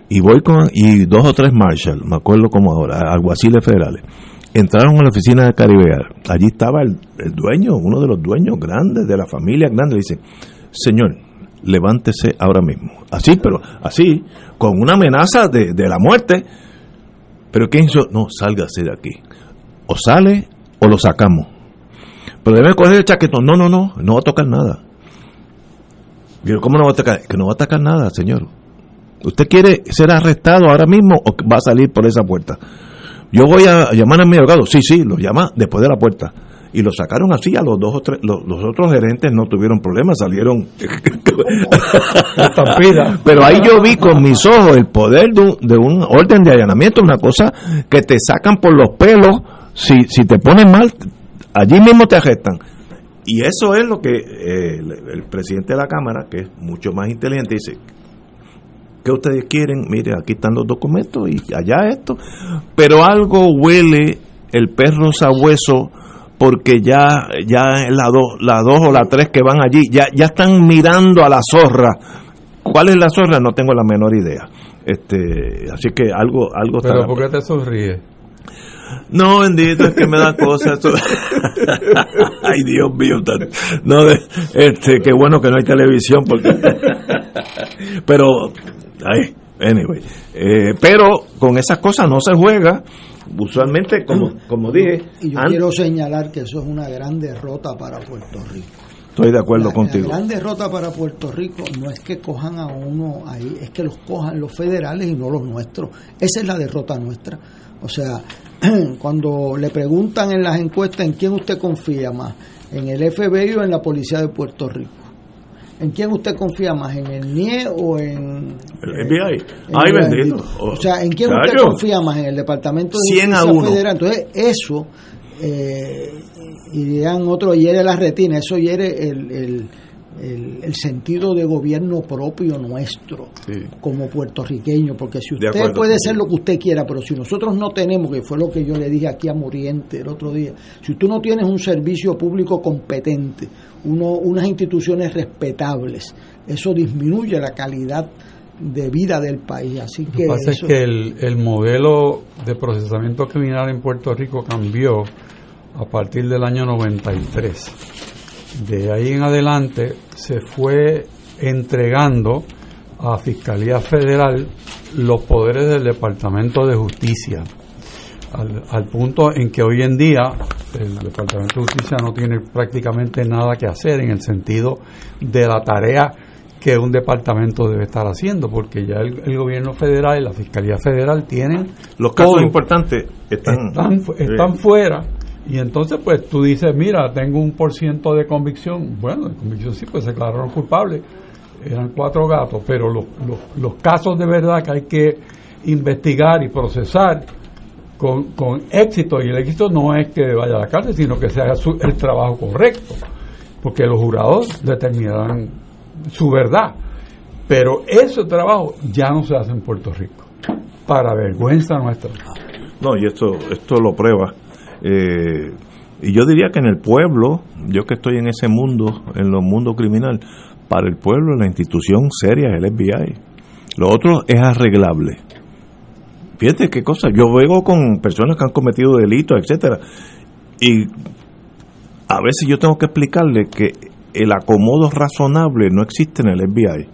Y voy con, y dos o tres marshals, me acuerdo como ahora, alguaciles federales, entraron a la oficina de Caribe, allí estaba el, el dueño, uno de los dueños grandes de la familia grande, le dice, señor, levántese ahora mismo. Así, pero así, con una amenaza de, de la muerte. Pero ¿quién hizo? No, sálgase de aquí. O sale o lo sacamos. Pero debe coger el chaquetón. No, no, no, no va a tocar nada. Yo, ¿cómo no va a tocar? Que no va a tocar nada, señor. ¿Usted quiere ser arrestado ahora mismo o va a salir por esa puerta? Yo voy a llamar a mi abogado. Sí, sí, lo llama después de la puerta. Y lo sacaron así a los dos o tres. Los, los otros gerentes no tuvieron problemas, salieron. Pero ahí yo vi con mis ojos el poder de un, de un orden de allanamiento, una cosa que te sacan por los pelos. Si, si te ponen mal, allí mismo te arrestan. Y eso es lo que eh, el, el presidente de la Cámara, que es mucho más inteligente, dice, ¿qué ustedes quieren? Mire, aquí están los documentos y allá esto. Pero algo huele el perro sabueso porque ya ya la dos la dos o la tres que van allí ya ya están mirando a la zorra. ¿Cuál es la zorra? No tengo la menor idea. Este, así que algo algo Pero ¿por qué te sonríes? no, bendito, es que me da cosas. Ay, Dios mío. No, este, qué bueno que no hay televisión, porque. pero, ay, anyway. Eh, pero con esas cosas no se juega. Usualmente, como, como dije, Y yo quiero señalar que eso es una gran derrota para Puerto Rico. estoy de acuerdo La- contigo. La gran derrota para Puerto Rico no es que cojan a uno ahí, es que los cojan los federales y no los nuestros. Esa es la derrota nuestra. O sea, cuando le preguntan en las encuestas en quién usted confía más, en el FBI o en la policía de Puerto Rico. ¿En quién usted confía más? ¿En el NIE o en El FBI. en Ay, el bendito. O sea, ¿en quién usted confía más? ¿En el Departamento de 100 a. Federal? Entonces, eso, eh, y dirían otro, hiere la retina, eso hiere el, el, el- el sentido de gobierno propio nuestro como puertorriqueño, porque si usted acuerdo puede ser lo que usted quiera, pero si nosotros no tenemos, que fue lo que yo le dije aquí a Moriente el otro día, si tú no tienes un servicio público competente, uno, unas instituciones respetables, eso disminuye la calidad de vida del país. Así Lo que, que pasa eso- es que el, el modelo de procesamiento criminal en Puerto Rico cambió a partir del año 93. De ahí en adelante se fue entregando a Fiscalía Federal los poderes del Departamento de Justicia, al, al punto en que hoy en día el Departamento de Justicia no tiene prácticamente nada que hacer en el sentido de la tarea que un departamento debe estar haciendo, porque ya el, el gobierno federal y la Fiscalía Federal tienen Los casos todo. importantes están, están, fu- están fuera y entonces pues tú dices, mira, tengo un por ciento de convicción. Bueno, de convicción sí, pues se declararon culpables. Eran cuatro gatos, pero los, los, los casos de verdad que hay que investigar y procesar con, con éxito, y el éxito no es que vaya a la cárcel, sino que se haga su- el trabajo correcto, porque los jurados determinarán su verdad. Pero ese trabajo ya no se hace en Puerto Rico, para vergüenza nuestra. No, y esto, esto lo prueba. Eh, y yo diría que en el pueblo, yo que estoy en ese mundo, en los mundos criminal, para el pueblo la institución seria es el FBI. Lo otro es arreglable. Fíjate qué cosa. Yo veo con personas que han cometido delitos, etcétera, y a veces yo tengo que explicarle que el acomodo razonable no existe en el FBI.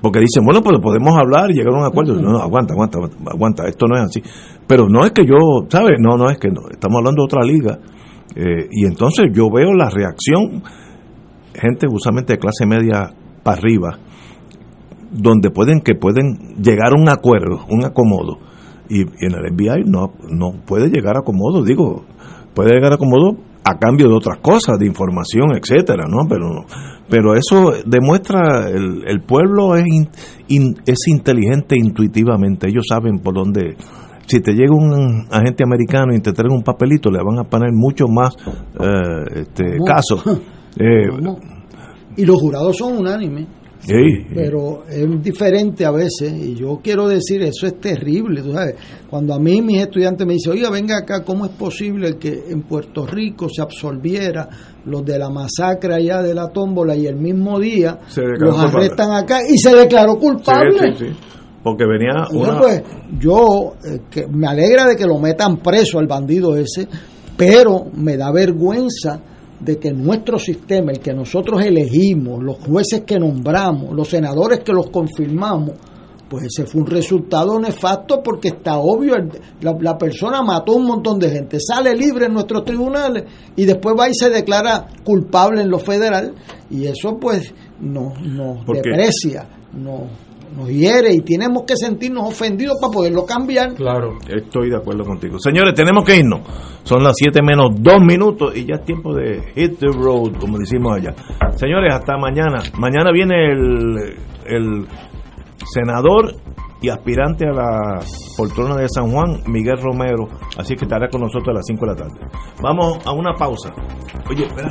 porque dicen, bueno, pues podemos hablar y llegar a un acuerdo. No, no, aguanta, aguanta, aguanta, esto no es así. Pero no es que yo, ¿sabes? No, no es que no, estamos hablando de otra liga. Eh, y entonces yo veo la reacción, gente justamente de clase media para arriba, donde pueden que pueden llegar a un acuerdo, un acomodo. Y, en el FBI no, no puede llegar a acomodo, digo, puede llegar a acomodo a cambio de otras cosas, de información, etcétera, ¿no? Pero pero eso demuestra el, el pueblo es es inteligente intuitivamente, ellos saben por dónde si te llega un agente americano y te trae un papelito, le van a poner mucho más eh, este, casos. Eh, y los jurados son unánimes. Pero es diferente a veces, y yo quiero decir, eso es terrible, tú sabes. Cuando a mí mis estudiantes me dicen, oiga, venga acá, ¿cómo es posible que en Puerto Rico se absolviera los de la masacre allá de la tómbola y el mismo día los arrestan acá y se declaró culpable? Porque venía una... pues, yo eh, que me alegra de que lo metan preso al bandido ese, pero me da vergüenza de que nuestro sistema, el que nosotros elegimos, los jueces que nombramos, los senadores que los confirmamos, pues ese fue un resultado nefasto porque está obvio, la, persona mató un montón de gente, sale libre en nuestros tribunales y después va y se declara culpable en lo federal y eso pues nos no deprecia, no nos hiere y tenemos que sentirnos ofendidos para poderlo cambiar. Claro, estoy de acuerdo contigo. Señores, tenemos que irnos. Son las 7 menos 2 minutos y ya es tiempo de hit the road, como decimos allá. Señores, hasta mañana. Mañana viene el, el senador y aspirante a la poltrona de San Juan, Miguel Romero. Así que estará con nosotros a las 5 de la tarde. Vamos a una pausa. Oye, espera.